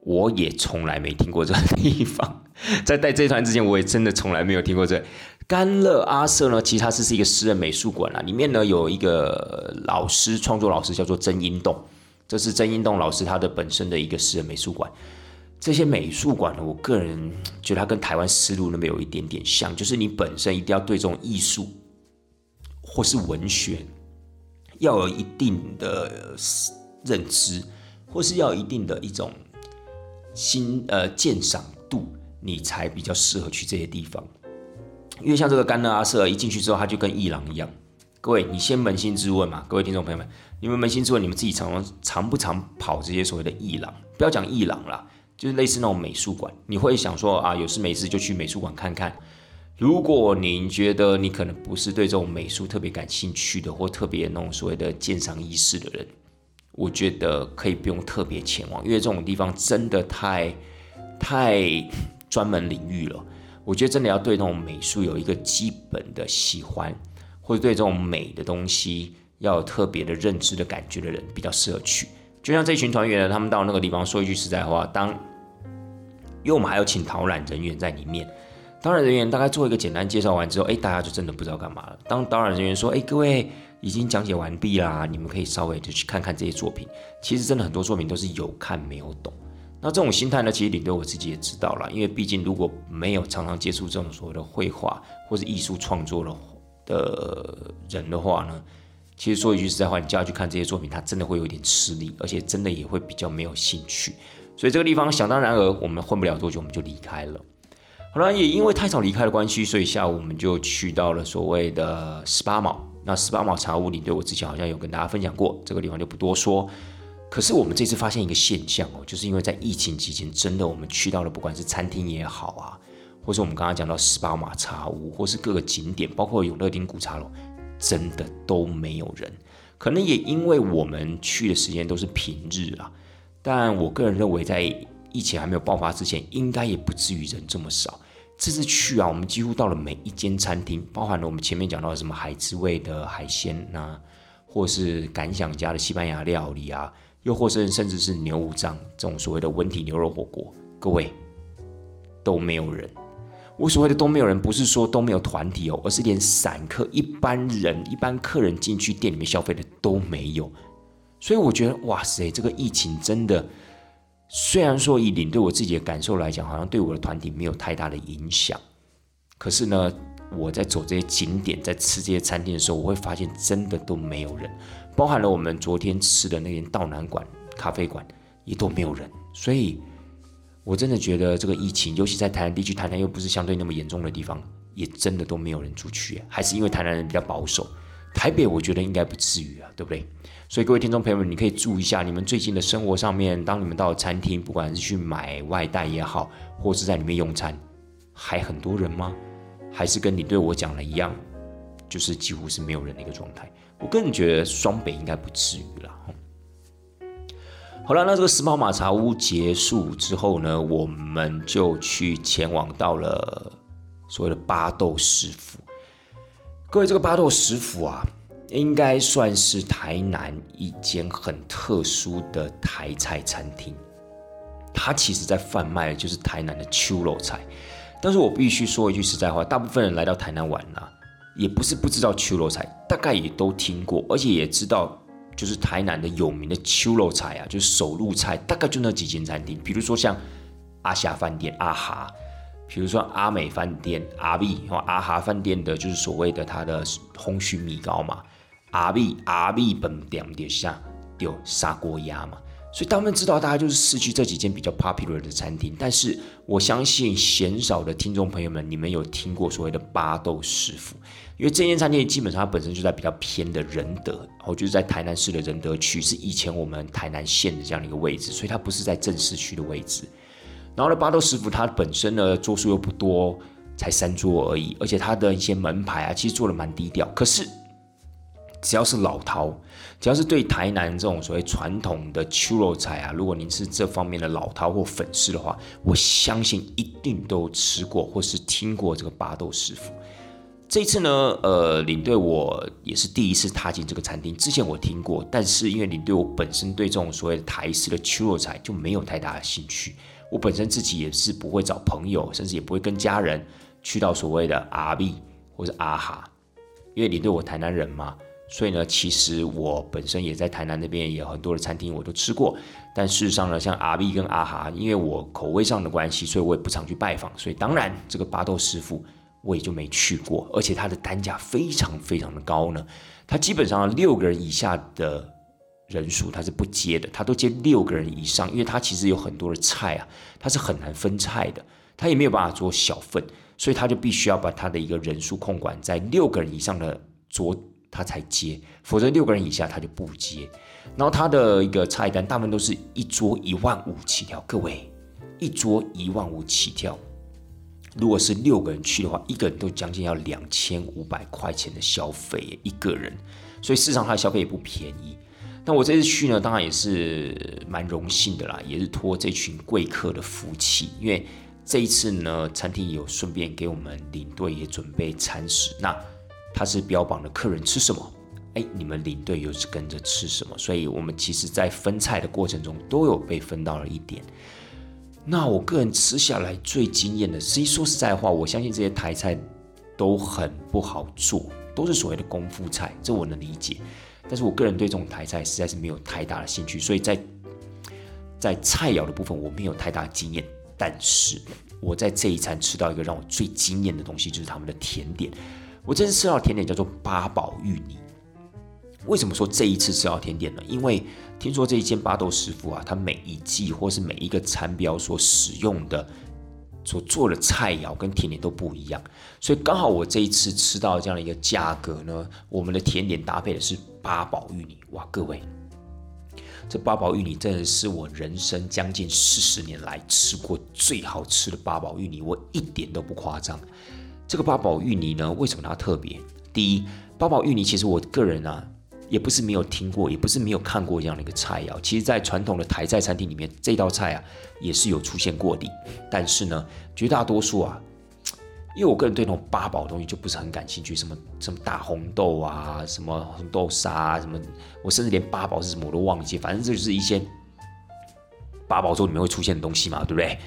我也从来没听过这个地方。在带这团之前，我也真的从来没有听过这甘乐阿瑟呢。其实它是是一个私人美术馆啊，里面呢有一个老师，创作老师叫做曾英栋，这是曾英栋老师他的本身的一个私人美术馆。这些美术馆呢，我个人觉得它跟台湾思路那边有一点点像，就是你本身一定要对这种艺术或是文学要有一定的认知，或是要有一定的一种欣呃鉴赏度，你才比较适合去这些地方。因为像这个甘乐阿瑟一进去之后，他就跟艺廊一样。各位，你先扪心自问嘛，各位听众朋友们，你们扪心自问，你们自己常常不常跑这些所谓的艺廊？不要讲艺廊啦。就是类似那种美术馆，你会想说啊，有事没事就去美术馆看看。如果您觉得你可能不是对这种美术特别感兴趣的，或特别那种所谓的鉴赏意识的人，我觉得可以不用特别前往，因为这种地方真的太太专门领域了。我觉得真的要对那种美术有一个基本的喜欢，或者对这种美的东西要有特别的认知的感觉的人，比较适合去。就像这群团员呢，他们到那个地方，说一句实在话，当因为我们还要请导览人员在里面，导览人员大概做一个简单介绍完之后，哎，大家就真的不知道干嘛了。当导览人员说，哎，各位已经讲解完毕啦，你们可以稍微就去看看这些作品。其实真的很多作品都是有看没有懂。那这种心态呢，其实领队我自己也知道了，因为毕竟如果没有常常接触这种所谓的绘画或者艺术创作的的人的话呢。其实说一句实在话，你叫他去看这些作品，他真的会有点吃力，而且真的也会比较没有兴趣。所以这个地方想当然而我们混不了多久，我们就离开了。好了，也因为太早离开的关系，所以下午我们就去到了所谓的十八毛。那十八毛茶屋里，对我之前好像有跟大家分享过，这个地方就不多说。可是我们这次发现一个现象哦，就是因为在疫情期间，真的我们去到了，不管是餐厅也好啊，或是我们刚刚讲到十八马茶屋，或是各个景点，包括永乐町古茶楼。真的都没有人，可能也因为我们去的时间都是平日啦。但我个人认为，在疫情还没有爆发之前，应该也不至于人这么少。这次去啊，我们几乎到了每一间餐厅，包含了我们前面讲到的什么海之味的海鲜呐，或是感想家的西班牙料理啊，又或是甚至是牛五脏这种所谓的温体牛肉火锅，各位都没有人。我所谓的都没有人，不是说都没有团体哦，而是连散客、一般人、一般客人进去店里面消费的都没有。所以我觉得，哇塞，这个疫情真的虽然说以领队我自己的感受来讲，好像对我的团体没有太大的影响，可是呢，我在走这些景点，在吃这些餐厅的时候，我会发现真的都没有人，包含了我们昨天吃的那间道南馆咖啡馆也都没有人，所以我真的觉得这个疫情，尤其在台南地区，台南又不是相对那么严重的地方，也真的都没有人出去，还是因为台南人比较保守。台北我觉得应该不至于啊，对不对？所以各位听众朋友们，你可以注意一下，你们最近的生活上面，当你们到餐厅，不管是去买外带也好，或是在里面用餐，还很多人吗？还是跟你对我讲的一样，就是几乎是没有人的一个状态？我个人觉得双北应该不至于了。好了，那这个时髦马茶屋结束之后呢，我们就去前往到了所谓的巴豆食府。各位，这个巴豆食府啊。应该算是台南一间很特殊的台菜餐厅，它其实在贩卖的就是台南的秋肉菜。但是我必须说一句实在话，大部分人来到台南玩啊，也不是不知道秋肉菜，大概也都听过，而且也知道就是台南的有名的秋肉菜啊，就是手路菜，大概就那几间餐厅，比如说像阿霞饭店阿哈，比如说阿美饭店阿 B 或阿哈饭店的，就是所谓的它的红须米糕嘛。阿 B 阿 B 本店底下有砂锅鸭嘛，所以他们知道大家就是市区这几间比较 popular 的餐厅。但是我相信鲜少的听众朋友们，你们有听过所谓的巴豆师傅？因为这间餐厅基本上它本身就在比较偏的仁德，然后就是在台南市的仁德区，是以前我们台南县的这样的一个位置，所以它不是在正市区的位置。然后呢，巴豆师傅他本身呢桌数又不多，才三桌而已，而且他的一些门牌啊，其实做的蛮低调。可是只要是老饕，只要是对台南这种所谓传统的秋肉菜啊，如果您是这方面的老饕或粉丝的话，我相信一定都吃过或是听过这个巴豆师傅。这次呢，呃，领队我也是第一次踏进这个餐厅，之前我听过，但是因为领队我本身对这种所谓的台式的秋肉菜就没有太大的兴趣，我本身自己也是不会找朋友，甚至也不会跟家人去到所谓的阿 B 或者阿哈，因为领队我台南人嘛。所以呢，其实我本身也在台南那边也有很多的餐厅，我都吃过。但事实上呢，像阿 B 跟阿哈，因为我口味上的关系，所以我也不常去拜访。所以当然，这个巴豆师傅我也就没去过。而且它的单价非常非常的高呢，它基本上六个人以下的人数它是不接的，它都接六个人以上，因为它其实有很多的菜啊，它是很难分菜的，它也没有办法做小份，所以它就必须要把它的一个人数控管在六个人以上的桌。他才接，否则六个人以下他就不接。然后他的一个菜单大部分都是一桌一万五起跳，各位一桌一万五起跳，如果是六个人去的话，一个人都将近要两千五百块钱的消费一个人，所以市场他的消费也不便宜。那我这次去呢，当然也是蛮荣幸的啦，也是托这群贵客的福气，因为这一次呢，餐厅有顺便给我们领队也准备餐食，那。他是标榜的客人吃什么，哎，你们领队又是跟着吃什么，所以我们其实在分菜的过程中都有被分到了一点。那我个人吃下来最惊艳的，其实说实在话，我相信这些台菜都很不好做，都是所谓的功夫菜，这我能理解。但是我个人对这种台菜实在是没有太大的兴趣，所以在在菜肴的部分我没有太大经验。但是我在这一餐吃到一个让我最惊艳的东西，就是他们的甜点。我这次吃到甜点叫做八宝芋泥。为什么说这一次吃到甜点呢？因为听说这一间八豆师傅啊，他每一季或是每一个餐标所使用的、所做的菜肴跟甜点都不一样，所以刚好我这一次吃到这样的一个价格呢，我们的甜点搭配的是八宝芋泥。哇，各位，这八宝芋泥真的是我人生将近四十年来吃过最好吃的八宝芋泥，我一点都不夸张。这个八宝芋泥呢，为什么它特别？第一，八宝芋泥其实我个人啊，也不是没有听过，也不是没有看过这样的一个菜肴。其实，在传统的台菜餐厅里面，这道菜啊也是有出现过的。但是呢，绝大多数啊，因为我个人对那种八宝东西就不是很感兴趣，什么什么大红豆啊，什么红豆沙啊，什么，我甚至连八宝是什么我都忘记。反正这就是一些八宝粥里面会出现的东西嘛，对不对？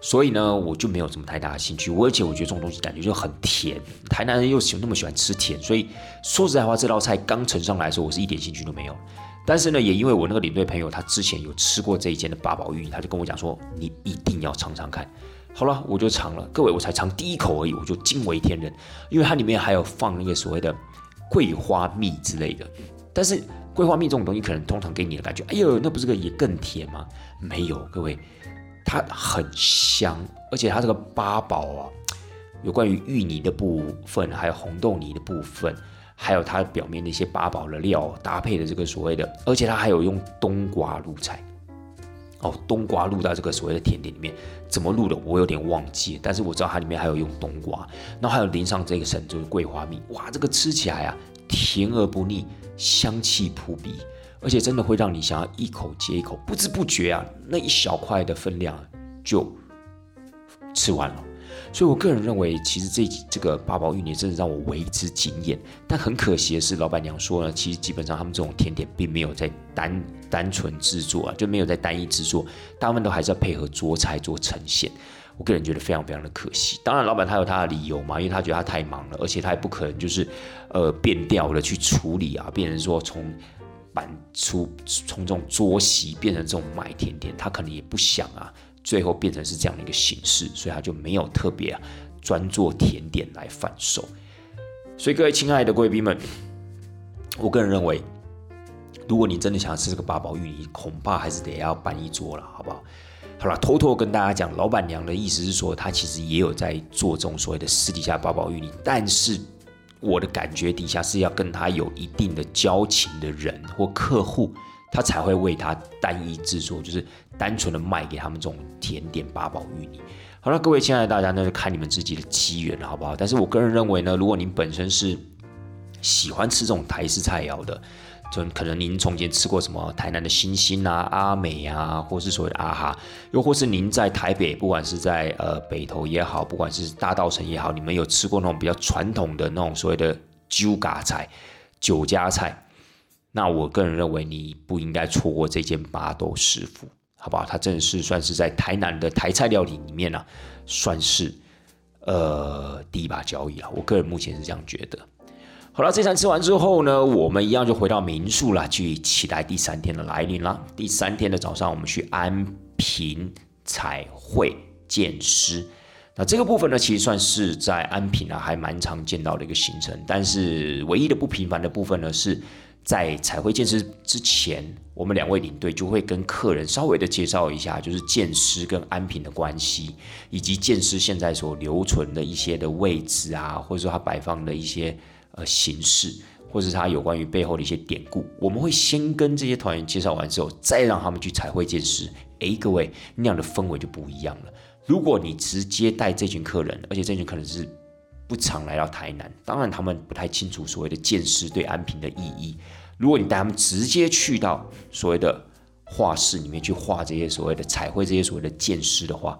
所以呢，我就没有什么太大的兴趣。我而且我觉得这种东西感觉就很甜，台南人又喜那么喜欢吃甜，所以说实在话，这道菜刚呈上来的时候，我是一点兴趣都没有。但是呢，也因为我那个领队朋友他之前有吃过这一间的八宝芋，他就跟我讲说，你一定要尝尝看。好了，我就尝了。各位，我才尝第一口而已，我就惊为天人，因为它里面还有放那个所谓的桂花蜜之类的。但是桂花蜜这种东西，可能通常给你的感觉，哎呦，那不是个也更甜吗？没有，各位，它很香，而且它这个八宝啊，有关于芋泥的部分，还有红豆泥的部分，还有它表面那些八宝的料搭配的这个所谓的，而且它还有用冬瓜入菜。哦，冬瓜入到这个所谓的甜点里面，怎么入的我有点忘记，但是我知道它里面还有用冬瓜，然后还有淋上这个神就是桂花蜜，哇，这个吃起来啊，甜而不腻，香气扑鼻，而且真的会让你想要一口接一口，不知不觉啊，那一小块的分量就吃完了。所以，我个人认为，其实这这个八宝芋泥真的让我为之惊艳。但很可惜的是，老板娘说呢，其实基本上他们这种甜点并没有在单单纯制作啊，就没有在单一制作，大部分都还是要配合桌菜做呈现。我个人觉得非常非常的可惜。当然，老板他有他的理由嘛，因为他觉得他太忙了，而且他也不可能就是呃变调了去处理啊，变成说从板出从这种桌席变成这种卖甜点，他可能也不想啊。最后变成是这样的一个形式，所以他就没有特别啊专做甜点来贩售。所以各位亲爱的贵宾们，我个人认为，如果你真的想要吃这个八宝芋泥，恐怕还是得要办一桌了，好不好？好了，偷偷跟大家讲，老板娘的意思是说，她其实也有在做这种所谓的私底下八宝芋泥，但是我的感觉底下是要跟他有一定的交情的人或客户。他才会为他单一制作，就是单纯的卖给他们这种甜点八宝芋泥。好了，各位亲爱的大家，那就看你们自己的机缘了，好不好？但是我个人认为呢，如果您本身是喜欢吃这种台式菜肴的，就可能您从前吃过什么台南的星星啊、阿美啊，或是所谓的阿哈，又或是您在台北，不管是在呃北投也好，不管是大道城也好，你们有吃过那种比较传统的那种所谓的酒嘎菜、酒家菜。那我个人认为你不应该错过这间八斗师傅，好不好？他真的是算是在台南的台菜料理里面呢，算是呃第一把交椅了。我个人目前是这样觉得。好了，这餐吃完之后呢，我们一样就回到民宿了，去期待第三天的来临了。第三天的早上，我们去安平彩绘见师。那这个部分呢，其实算是在安平啊，还蛮常见到的一个行程。但是唯一的不平凡的部分呢，是。在彩绘剑师之前，我们两位领队就会跟客人稍微的介绍一下，就是剑师跟安平的关系，以及剑师现在所留存的一些的位置啊，或者说它摆放的一些呃形式，或是它有关于背后的一些典故。我们会先跟这些团员介绍完之后，再让他们去彩绘剑师。诶，各位那样的氛围就不一样了。如果你直接带这群客人，而且这群客人是。不常来到台南，当然他们不太清楚所谓的剑师对安平的意义。如果你带他们直接去到所谓的画室里面去画这些所谓的彩绘这些所谓的剑师的话，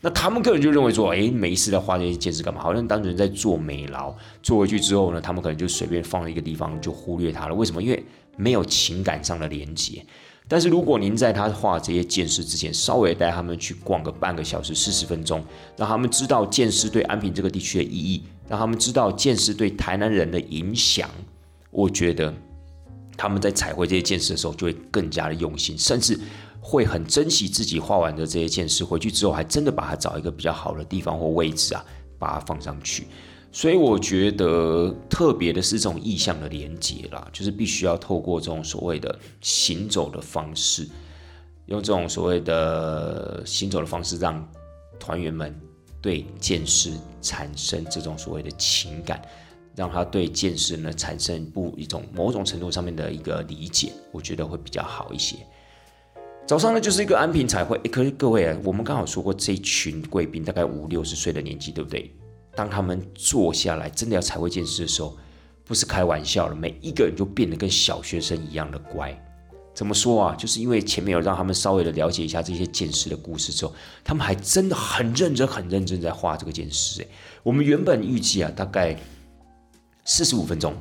那他们个人就认为说，哎，没事在画这些剑师干嘛？好像单纯在做美劳。做回去之后呢，他们可能就随便放一个地方就忽略它了。为什么？因为没有情感上的连接。但是如果您在他画这些剑师之前，稍微带他们去逛个半个小时、四十分钟，让他们知道剑师对安平这个地区的意义，让他们知道剑师对台南人的影响，我觉得他们在彩绘这些剑师的时候就会更加的用心，甚至会很珍惜自己画完的这些件事，回去之后还真的把它找一个比较好的地方或位置啊，把它放上去。所以我觉得特别的是这种意象的连接啦，就是必须要透过这种所谓的行走的方式，用这种所谓的行走的方式，让团员们对剑士产生这种所谓的情感，让他对剑士呢产生不一种某种程度上面的一个理解，我觉得会比较好一些。早上呢就是一个安平彩绘，可是各位啊，我们刚好说过这群贵宾大概五六十岁的年纪，对不对？当他们坐下来真的要彩绘剑师的时候，不是开玩笑了，每一个人就变得跟小学生一样的乖。怎么说啊？就是因为前面有让他们稍微的了解一下这些剑师的故事之后，他们还真的很认真、很认真在画这个剑师。诶，我们原本预计啊，大概四十五分钟，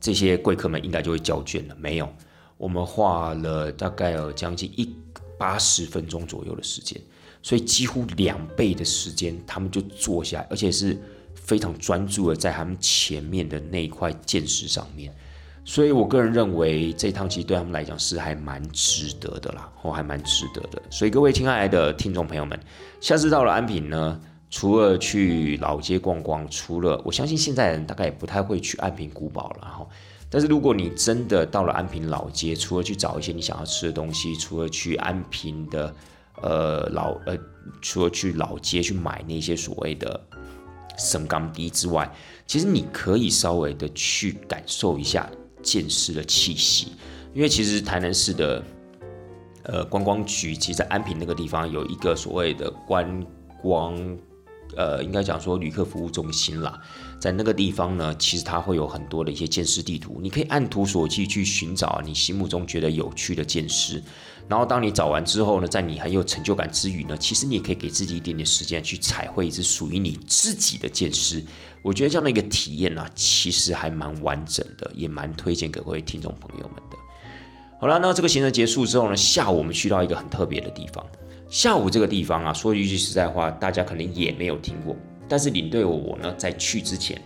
这些贵客们应该就会交卷了。没有，我们画了大概有将近一八十分钟左右的时间。所以几乎两倍的时间，他们就坐下，而且是非常专注的在他们前面的那一块剑石上面。所以我个人认为，这趟其实对他们来讲是还蛮值得的啦，哦，还蛮值得的。所以各位亲爱的听众朋友们，下次到了安平呢，除了去老街逛逛，除了我相信现在人大概也不太会去安平古堡了哈。但是如果你真的到了安平老街，除了去找一些你想要吃的东西，除了去安平的呃老呃，除了去老街去买那些所谓的生钢滴之外，其实你可以稍微的去感受一下见识的气息，因为其实台南市的呃观光局，其实在安平那个地方有一个所谓的观光。呃，应该讲说旅客服务中心啦，在那个地方呢，其实它会有很多的一些建识地图，你可以按图索骥去寻找你心目中觉得有趣的建识。然后当你找完之后呢，在你很有成就感之余呢，其实你也可以给自己一点点时间去彩绘一只属于你自己的建识。我觉得这样的一个体验呢，其实还蛮完整的，也蛮推荐给各位听众朋友们的。好了，那这个行程结束之后呢，下午我们去到一个很特别的地方。下午这个地方啊，说一句实在话，大家可能也没有听过。但是领队我呢，在去之前，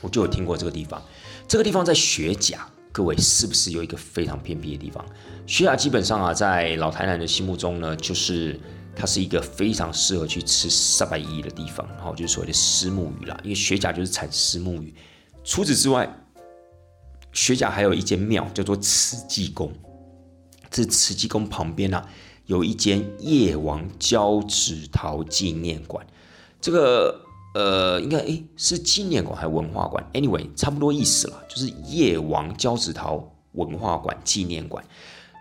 我就有听过这个地方。这个地方在雪甲，各位是不是有一个非常偏僻的地方？雪甲基本上啊，在老台南的心目中呢，就是它是一个非常适合去吃三百亿的地方，然后就是所谓的丝木鱼啦。因为雪甲就是产丝木鱼。除此之外，雪甲还有一间庙叫做慈济宫。这慈济宫旁边呢。有一间叶王交趾陶纪念馆，这个呃，应该诶是纪念馆还是文化馆？Anyway，差不多意思了，就是叶王交趾陶文化馆纪念馆。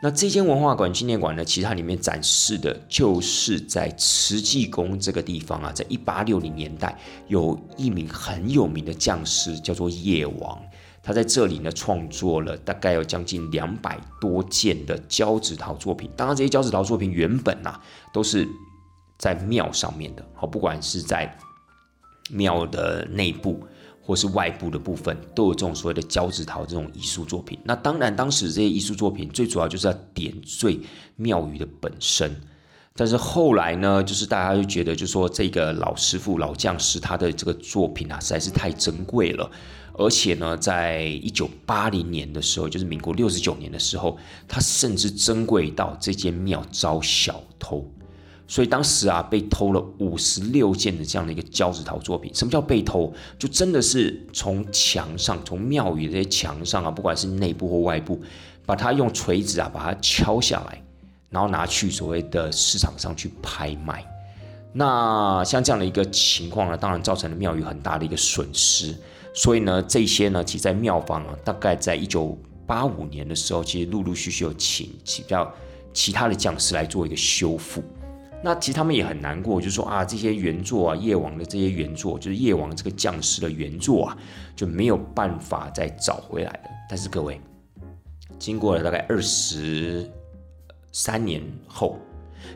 那这间文化馆纪念馆呢，其实它里面展示的就是在慈济宫这个地方啊，在一八六零年代，有一名很有名的匠师叫做叶王。他在这里呢，创作了大概有将近两百多件的胶纸陶作品。当然，这些胶纸陶作品原本呐，都是在庙上面的。好，不管是在庙的内部或是外部的部分，都有这种所谓的胶纸陶这种艺术作品。那当然，当时这些艺术作品最主要就是要点缀庙宇的本身。但是后来呢，就是大家就觉得，就说这个老师傅、老匠师他的这个作品啊，实在是太珍贵了。而且呢，在一九八零年的时候，就是民国六十九年的时候，他甚至珍贵到这间庙招小偷，所以当时啊，被偷了五十六件的这样的一个胶纸陶作品。什么叫被偷？就真的是从墙上，从庙宇这些墙上啊，不管是内部或外部，把它用锤子啊把它敲下来，然后拿去所谓的市场上去拍卖。那像这样的一个情况呢，当然造成了庙宇很大的一个损失。所以呢，这些呢，其实在庙方啊，大概在一九八五年的时候，其实陆陆续续有请比较其他的匠师来做一个修复。那其实他们也很难过，就说啊，这些原作啊，夜王的这些原作，就是夜王这个匠师的原作啊，就没有办法再找回来了。但是各位，经过了大概二十三年后，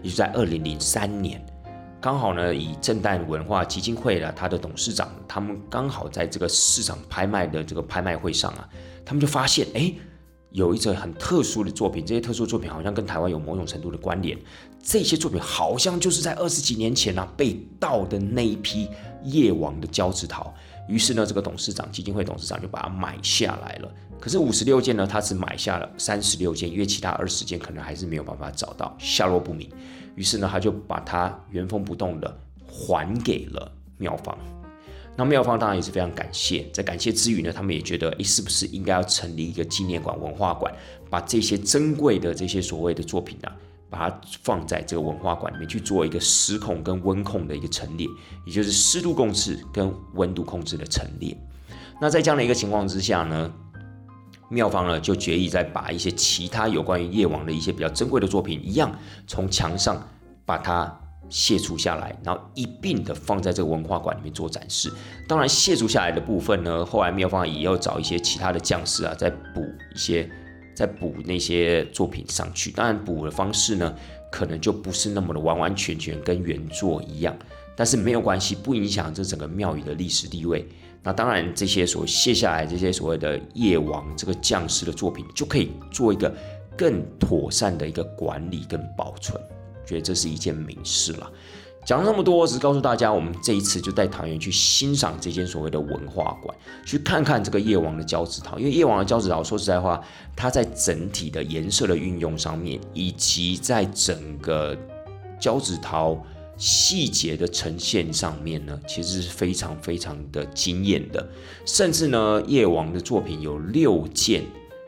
也就在二零零三年。刚好呢，以正旦文化基金会的他的董事长，他们刚好在这个市场拍卖的这个拍卖会上啊，他们就发现，哎，有一则很特殊的作品，这些特殊作品好像跟台湾有某种程度的关联，这些作品好像就是在二十几年前啊被盗的那一批夜王的胶纸陶。于是呢，这个董事长基金会董事长就把它买下来了。可是五十六件呢，他只买下了三十六件，因为其他二十件可能还是没有办法找到，下落不明。于是呢，他就把它原封不动的还给了妙方。那妙方当然也是非常感谢，在感谢之余呢，他们也觉得，诶，是不是应该要成立一个纪念馆、文化馆，把这些珍贵的这些所谓的作品啊。把它放在这个文化馆里面去做一个湿控跟温控的一个陈列，也就是湿度控制跟温度控制的陈列。那在这样的一个情况之下呢，庙方呢就决议再把一些其他有关于夜王的一些比较珍贵的作品一样，从墙上把它卸除下来，然后一并的放在这个文化馆里面做展示。当然，卸除下来的部分呢，后来庙方也要找一些其他的匠师啊，再补一些。再补那些作品上去，当然补的方式呢，可能就不是那么的完完全全跟原作一样，但是没有关系，不影响这整个庙宇的历史地位。那当然，这些所卸下来这些所谓的夜王这个将士的作品，就可以做一个更妥善的一个管理跟保存，觉得这是一件美事了。讲了那么多，只是告诉大家，我们这一次就带团员去欣赏这间所谓的文化馆，去看看这个夜王的胶纸陶。因为夜王的胶纸陶，说实在话，它在整体的颜色的运用上面，以及在整个胶纸陶细节的呈现上面呢，其实是非常非常的惊艳的。甚至呢，夜王的作品有六件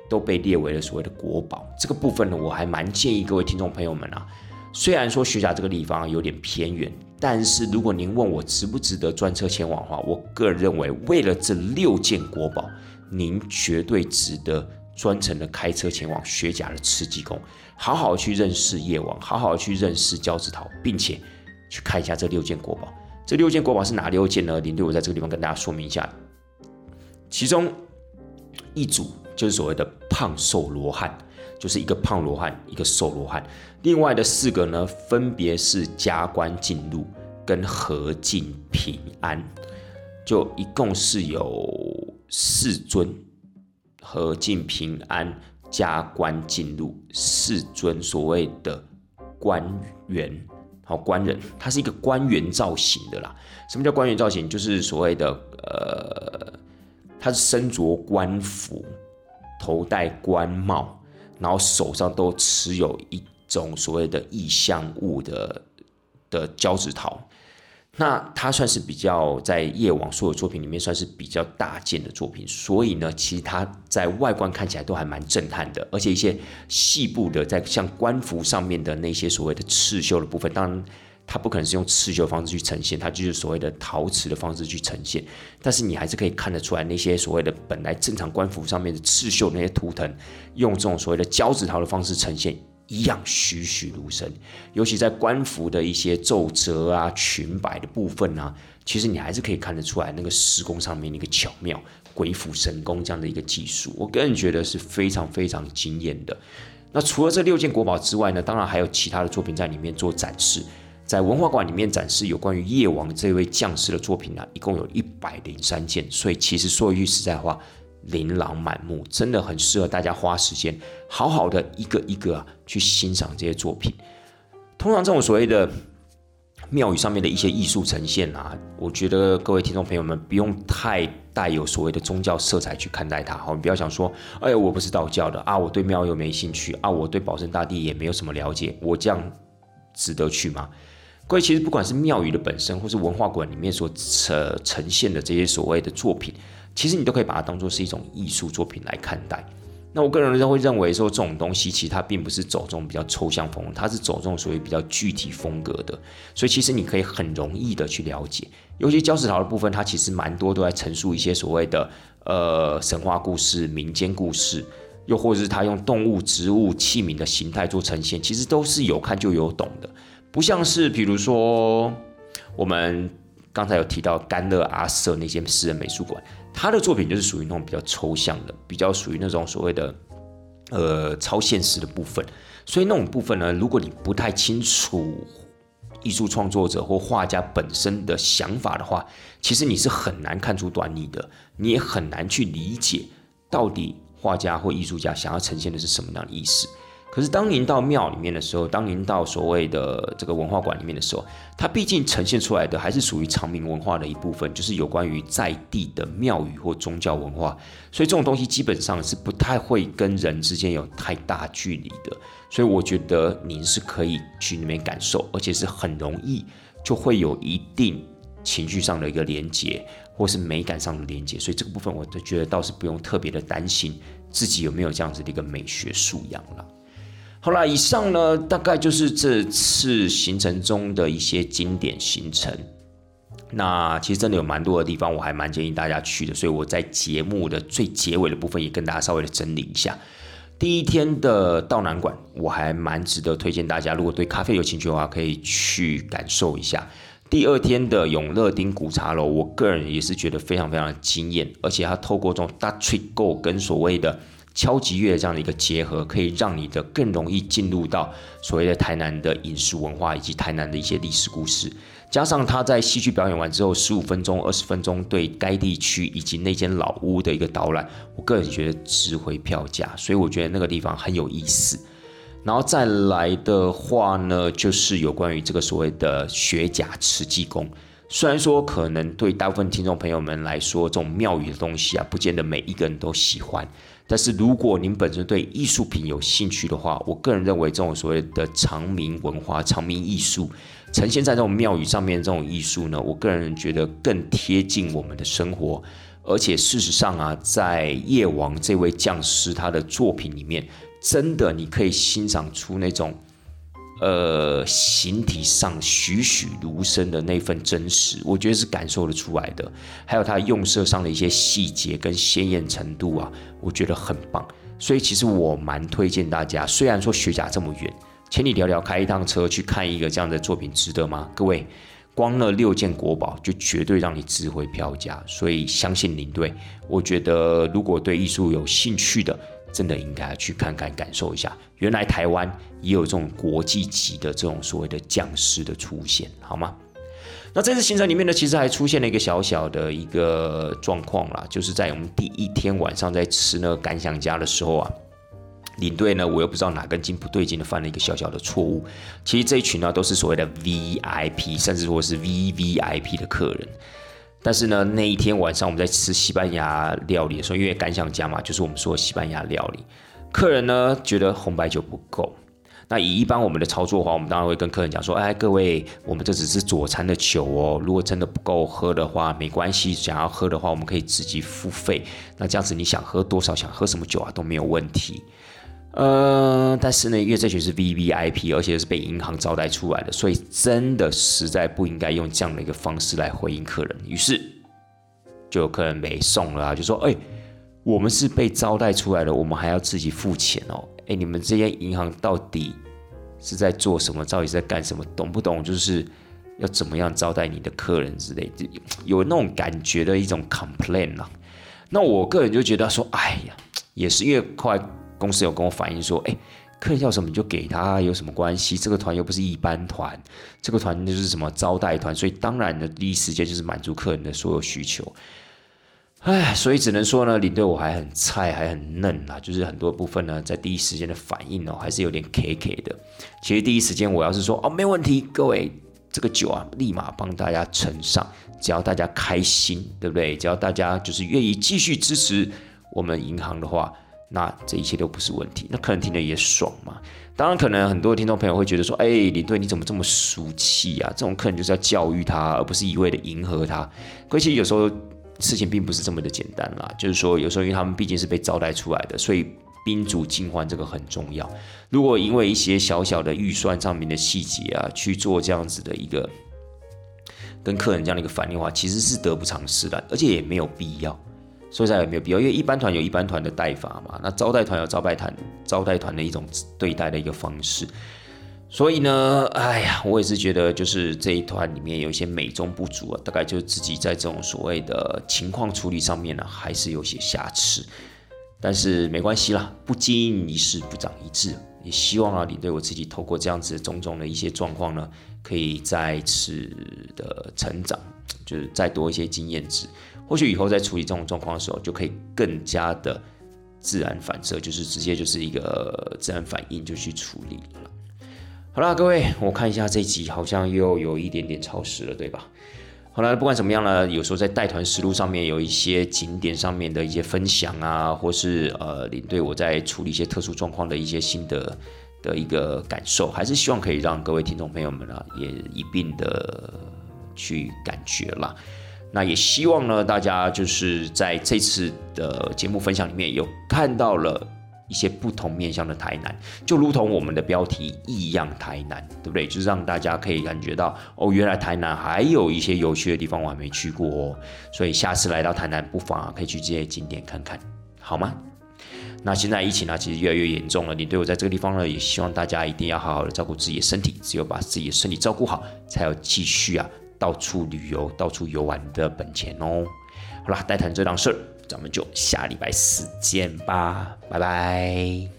都被列为了所谓的国宝。这个部分呢，我还蛮建议各位听众朋友们啊。虽然说雪甲这个地方有点偏远，但是如果您问我值不值得专车前往的话，我个人认为，为了这六件国宝，您绝对值得专程的开车前往雪甲的慈济宫，好好去认识夜王，好好去认识交趾陶，并且去看一下这六件国宝。这六件国宝是哪六件呢？林队我在这个地方跟大家说明一下，其中一组就是所谓的胖瘦罗汉。就是一个胖罗汉，一个瘦罗汉。另外的四个呢，分别是加官进禄跟和敬平安，就一共是有四尊和敬平安加官进禄四尊所谓的官员，好官人，他是一个官员造型的啦。什么叫官员造型？就是所谓的呃，他是身着官服，头戴官帽。然后手上都持有一种所谓的意象物的的胶纸桃，那它算是比较在夜王所有作品里面算是比较大件的作品，所以呢，其实它在外观看起来都还蛮震撼的，而且一些细部的在像官服上面的那些所谓的刺绣的部分，当然。它不可能是用刺绣方式去呈现，它就是所谓的陶瓷的方式去呈现。但是你还是可以看得出来，那些所谓的本来正常官服上面的刺绣那些图腾，用这种所谓的胶纸陶的方式呈现，一样栩栩如生。尤其在官服的一些皱褶啊、裙摆的部分啊，其实你还是可以看得出来那个施工上面那个巧妙、鬼斧神工这样的一个技术。我个人觉得是非常非常惊艳的。那除了这六件国宝之外呢，当然还有其他的作品在里面做展示。在文化馆里面展示有关于夜王这位将士的作品呢，一共有一百零三件，所以其实说一句实在话，琳琅满目，真的很适合大家花时间好好的一个一个去欣赏这些作品。通常这种所谓的庙宇上面的一些艺术呈现啊，我觉得各位听众朋友们不用太带有所谓的宗教色彩去看待它，好，你不要想说，哎呀，我不是道教的啊，我对庙又没兴趣啊，我对保生大帝也没有什么了解，我这样值得去吗？各位，其实不管是庙宇的本身，或是文化馆里面所呈呈现的这些所谓的作品，其实你都可以把它当做是一种艺术作品来看待。那我个人会认为说，这种东西其实它并不是走这种比较抽象风，它是走这种所谓比较具体风格的。所以其实你可以很容易的去了解，尤其胶石陶的部分，它其实蛮多都在陈述一些所谓的呃神话故事、民间故事，又或者是它用动物、植物、器皿的形态做呈现，其实都是有看就有懂的。不像是，比如说我们刚才有提到甘乐阿瑟那间私人美术馆，他的作品就是属于那种比较抽象的，比较属于那种所谓的呃超现实的部分。所以那种部分呢，如果你不太清楚艺术创作者或画家本身的想法的话，其实你是很难看出端倪的，你也很难去理解到底画家或艺术家想要呈现的是什么样的意思。可是当您到庙里面的时候，当您到所谓的这个文化馆里面的时候，它毕竟呈现出来的还是属于长明文化的一部分，就是有关于在地的庙宇或宗教文化，所以这种东西基本上是不太会跟人之间有太大距离的。所以我觉得您是可以去那边感受，而且是很容易就会有一定情绪上的一个连接，或是美感上的连接。所以这个部分，我就觉得倒是不用特别的担心自己有没有这样子的一个美学素养了。好了，以上呢大概就是这次行程中的一些经典行程。那其实真的有蛮多的地方，我还蛮建议大家去的，所以我在节目的最结尾的部分也跟大家稍微的整理一下。第一天的道南馆，我还蛮值得推荐大家，如果对咖啡有兴趣的话，可以去感受一下。第二天的永乐町古茶楼，我个人也是觉得非常非常的惊艳，而且它透过这种大 tree go 跟所谓的。敲击乐这样的一个结合，可以让你的更容易进入到所谓的台南的饮食文化以及台南的一些历史故事。加上他在戏剧表演完之后，十五分钟、二十分钟对该地区以及那间老屋的一个导览，我个人觉得值回票价，所以我觉得那个地方很有意思。然后再来的话呢，就是有关于这个所谓的学甲慈济宫。虽然说可能对大部分听众朋友们来说，这种庙宇的东西啊，不见得每一个人都喜欢。但是如果您本身对艺术品有兴趣的话，我个人认为这种所谓的长明文化、长明艺术呈现在这种庙宇上面这种艺术呢，我个人觉得更贴近我们的生活。而且事实上啊，在夜王这位匠师他的作品里面，真的你可以欣赏出那种。呃，形体上栩栩如生的那份真实，我觉得是感受得出来的。还有它用色上的一些细节跟鲜艳程度啊，我觉得很棒。所以其实我蛮推荐大家，虽然说学甲这么远，千里迢迢开一趟车去看一个这样的作品，值得吗？各位，光那六件国宝就绝对让你值回票价。所以相信领队，我觉得如果对艺术有兴趣的。真的应该去看看、感受一下，原来台湾也有这种国际级的这种所谓的匠师的出现，好吗？那这次行程里面呢，其实还出现了一个小小的一个状况啦，就是在我们第一天晚上在吃那个感想家的时候啊，领队呢，我又不知道哪根筋不对劲的犯了一个小小的错误。其实这一群呢，都是所谓的 VIP，甚至说是 VVIP 的客人。但是呢，那一天晚上我们在吃西班牙料理的时候，因为感想家嘛，就是我们说的西班牙料理，客人呢觉得红白酒不够。那以一般我们的操作的话，我们当然会跟客人讲说：“哎，各位，我们这只是佐餐的酒哦，如果真的不够喝的话，没关系，想要喝的话，我们可以自己付费。那这样子你想喝多少，想喝什么酒啊，都没有问题。”呃，但是呢，因为这群是 V V I P，而且是被银行招待出来的，所以真的实在不应该用这样的一个方式来回应客人。于是就有客人没送了，就说：“哎，我们是被招待出来的，我们还要自己付钱哦。哎，你们这些银行到底是在做什么？到底是在干什么？懂不懂？就是要怎么样招待你的客人之类，有那种感觉的一种 complain 啊。那我个人就觉得说，哎呀，也是因为快。公司有跟我反映说，哎，客人要什么你就给他，有什么关系？这个团又不是一般团，这个团就是什么招待团，所以当然的第一时间就是满足客人的所有需求。哎，所以只能说呢，领队我还很菜，还很嫩啊，就是很多部分呢，在第一时间的反应哦，还是有点 K K 的。其实第一时间我要是说哦，没问题，各位这个酒啊，立马帮大家呈上，只要大家开心，对不对？只要大家就是愿意继续支持我们银行的话。那这一切都不是问题，那客人听了也爽嘛。当然，可能很多听众朋友会觉得说：“哎，领队你怎么这么俗气啊？”这种客人就是要教育他，而不是一味的迎合他。可其有时候事情并不是这么的简单啦。就是说，有时候因为他们毕竟是被招待出来的，所以宾主尽欢这个很重要。如果因为一些小小的预算上面的细节啊，去做这样子的一个跟客人这样的一个反应的话，其实是得不偿失的，而且也没有必要。说实在也没有必要？因为一般团有一般团的带法嘛，那招待团有招待团招待团的一种对待的一个方式。所以呢，哎呀，我也是觉得，就是这一团里面有一些美中不足啊，大概就是自己在这种所谓的情况处理上面呢，还是有些瑕疵。但是没关系啦，不经一事不长一智。也希望啊，你对我自己透过这样子种种的一些状况呢，可以再次的成长，就是再多一些经验值。或许以后在处理这种状况的时候，就可以更加的自然反射，就是直接就是一个自然反应就去处理了。好了，各位，我看一下这集好像又有一点点超时了，对吧？好了，不管怎么样呢，有时候在带团实录上面有一些景点上面的一些分享啊，或是呃领队我在处理一些特殊状况的一些心得的一个感受，还是希望可以让各位听众朋友们啊也一并的去感觉啦。那也希望呢，大家就是在这次的节目分享里面有看到了一些不同面向的台南，就如同我们的标题“异样台南”，对不对？就是让大家可以感觉到哦，原来台南还有一些有趣的地方我还没去过哦，所以下次来到台南，不妨啊可以去这些景点看看，好吗？那现在疫情呢，其实越来越严重了，你对我在这个地方呢，也希望大家一定要好好的照顾自己的身体，只有把自己的身体照顾好，才有继续啊。到处旅游、到处游玩的本钱哦。好啦，带谈这档事儿，咱们就下礼拜四见吧，拜拜。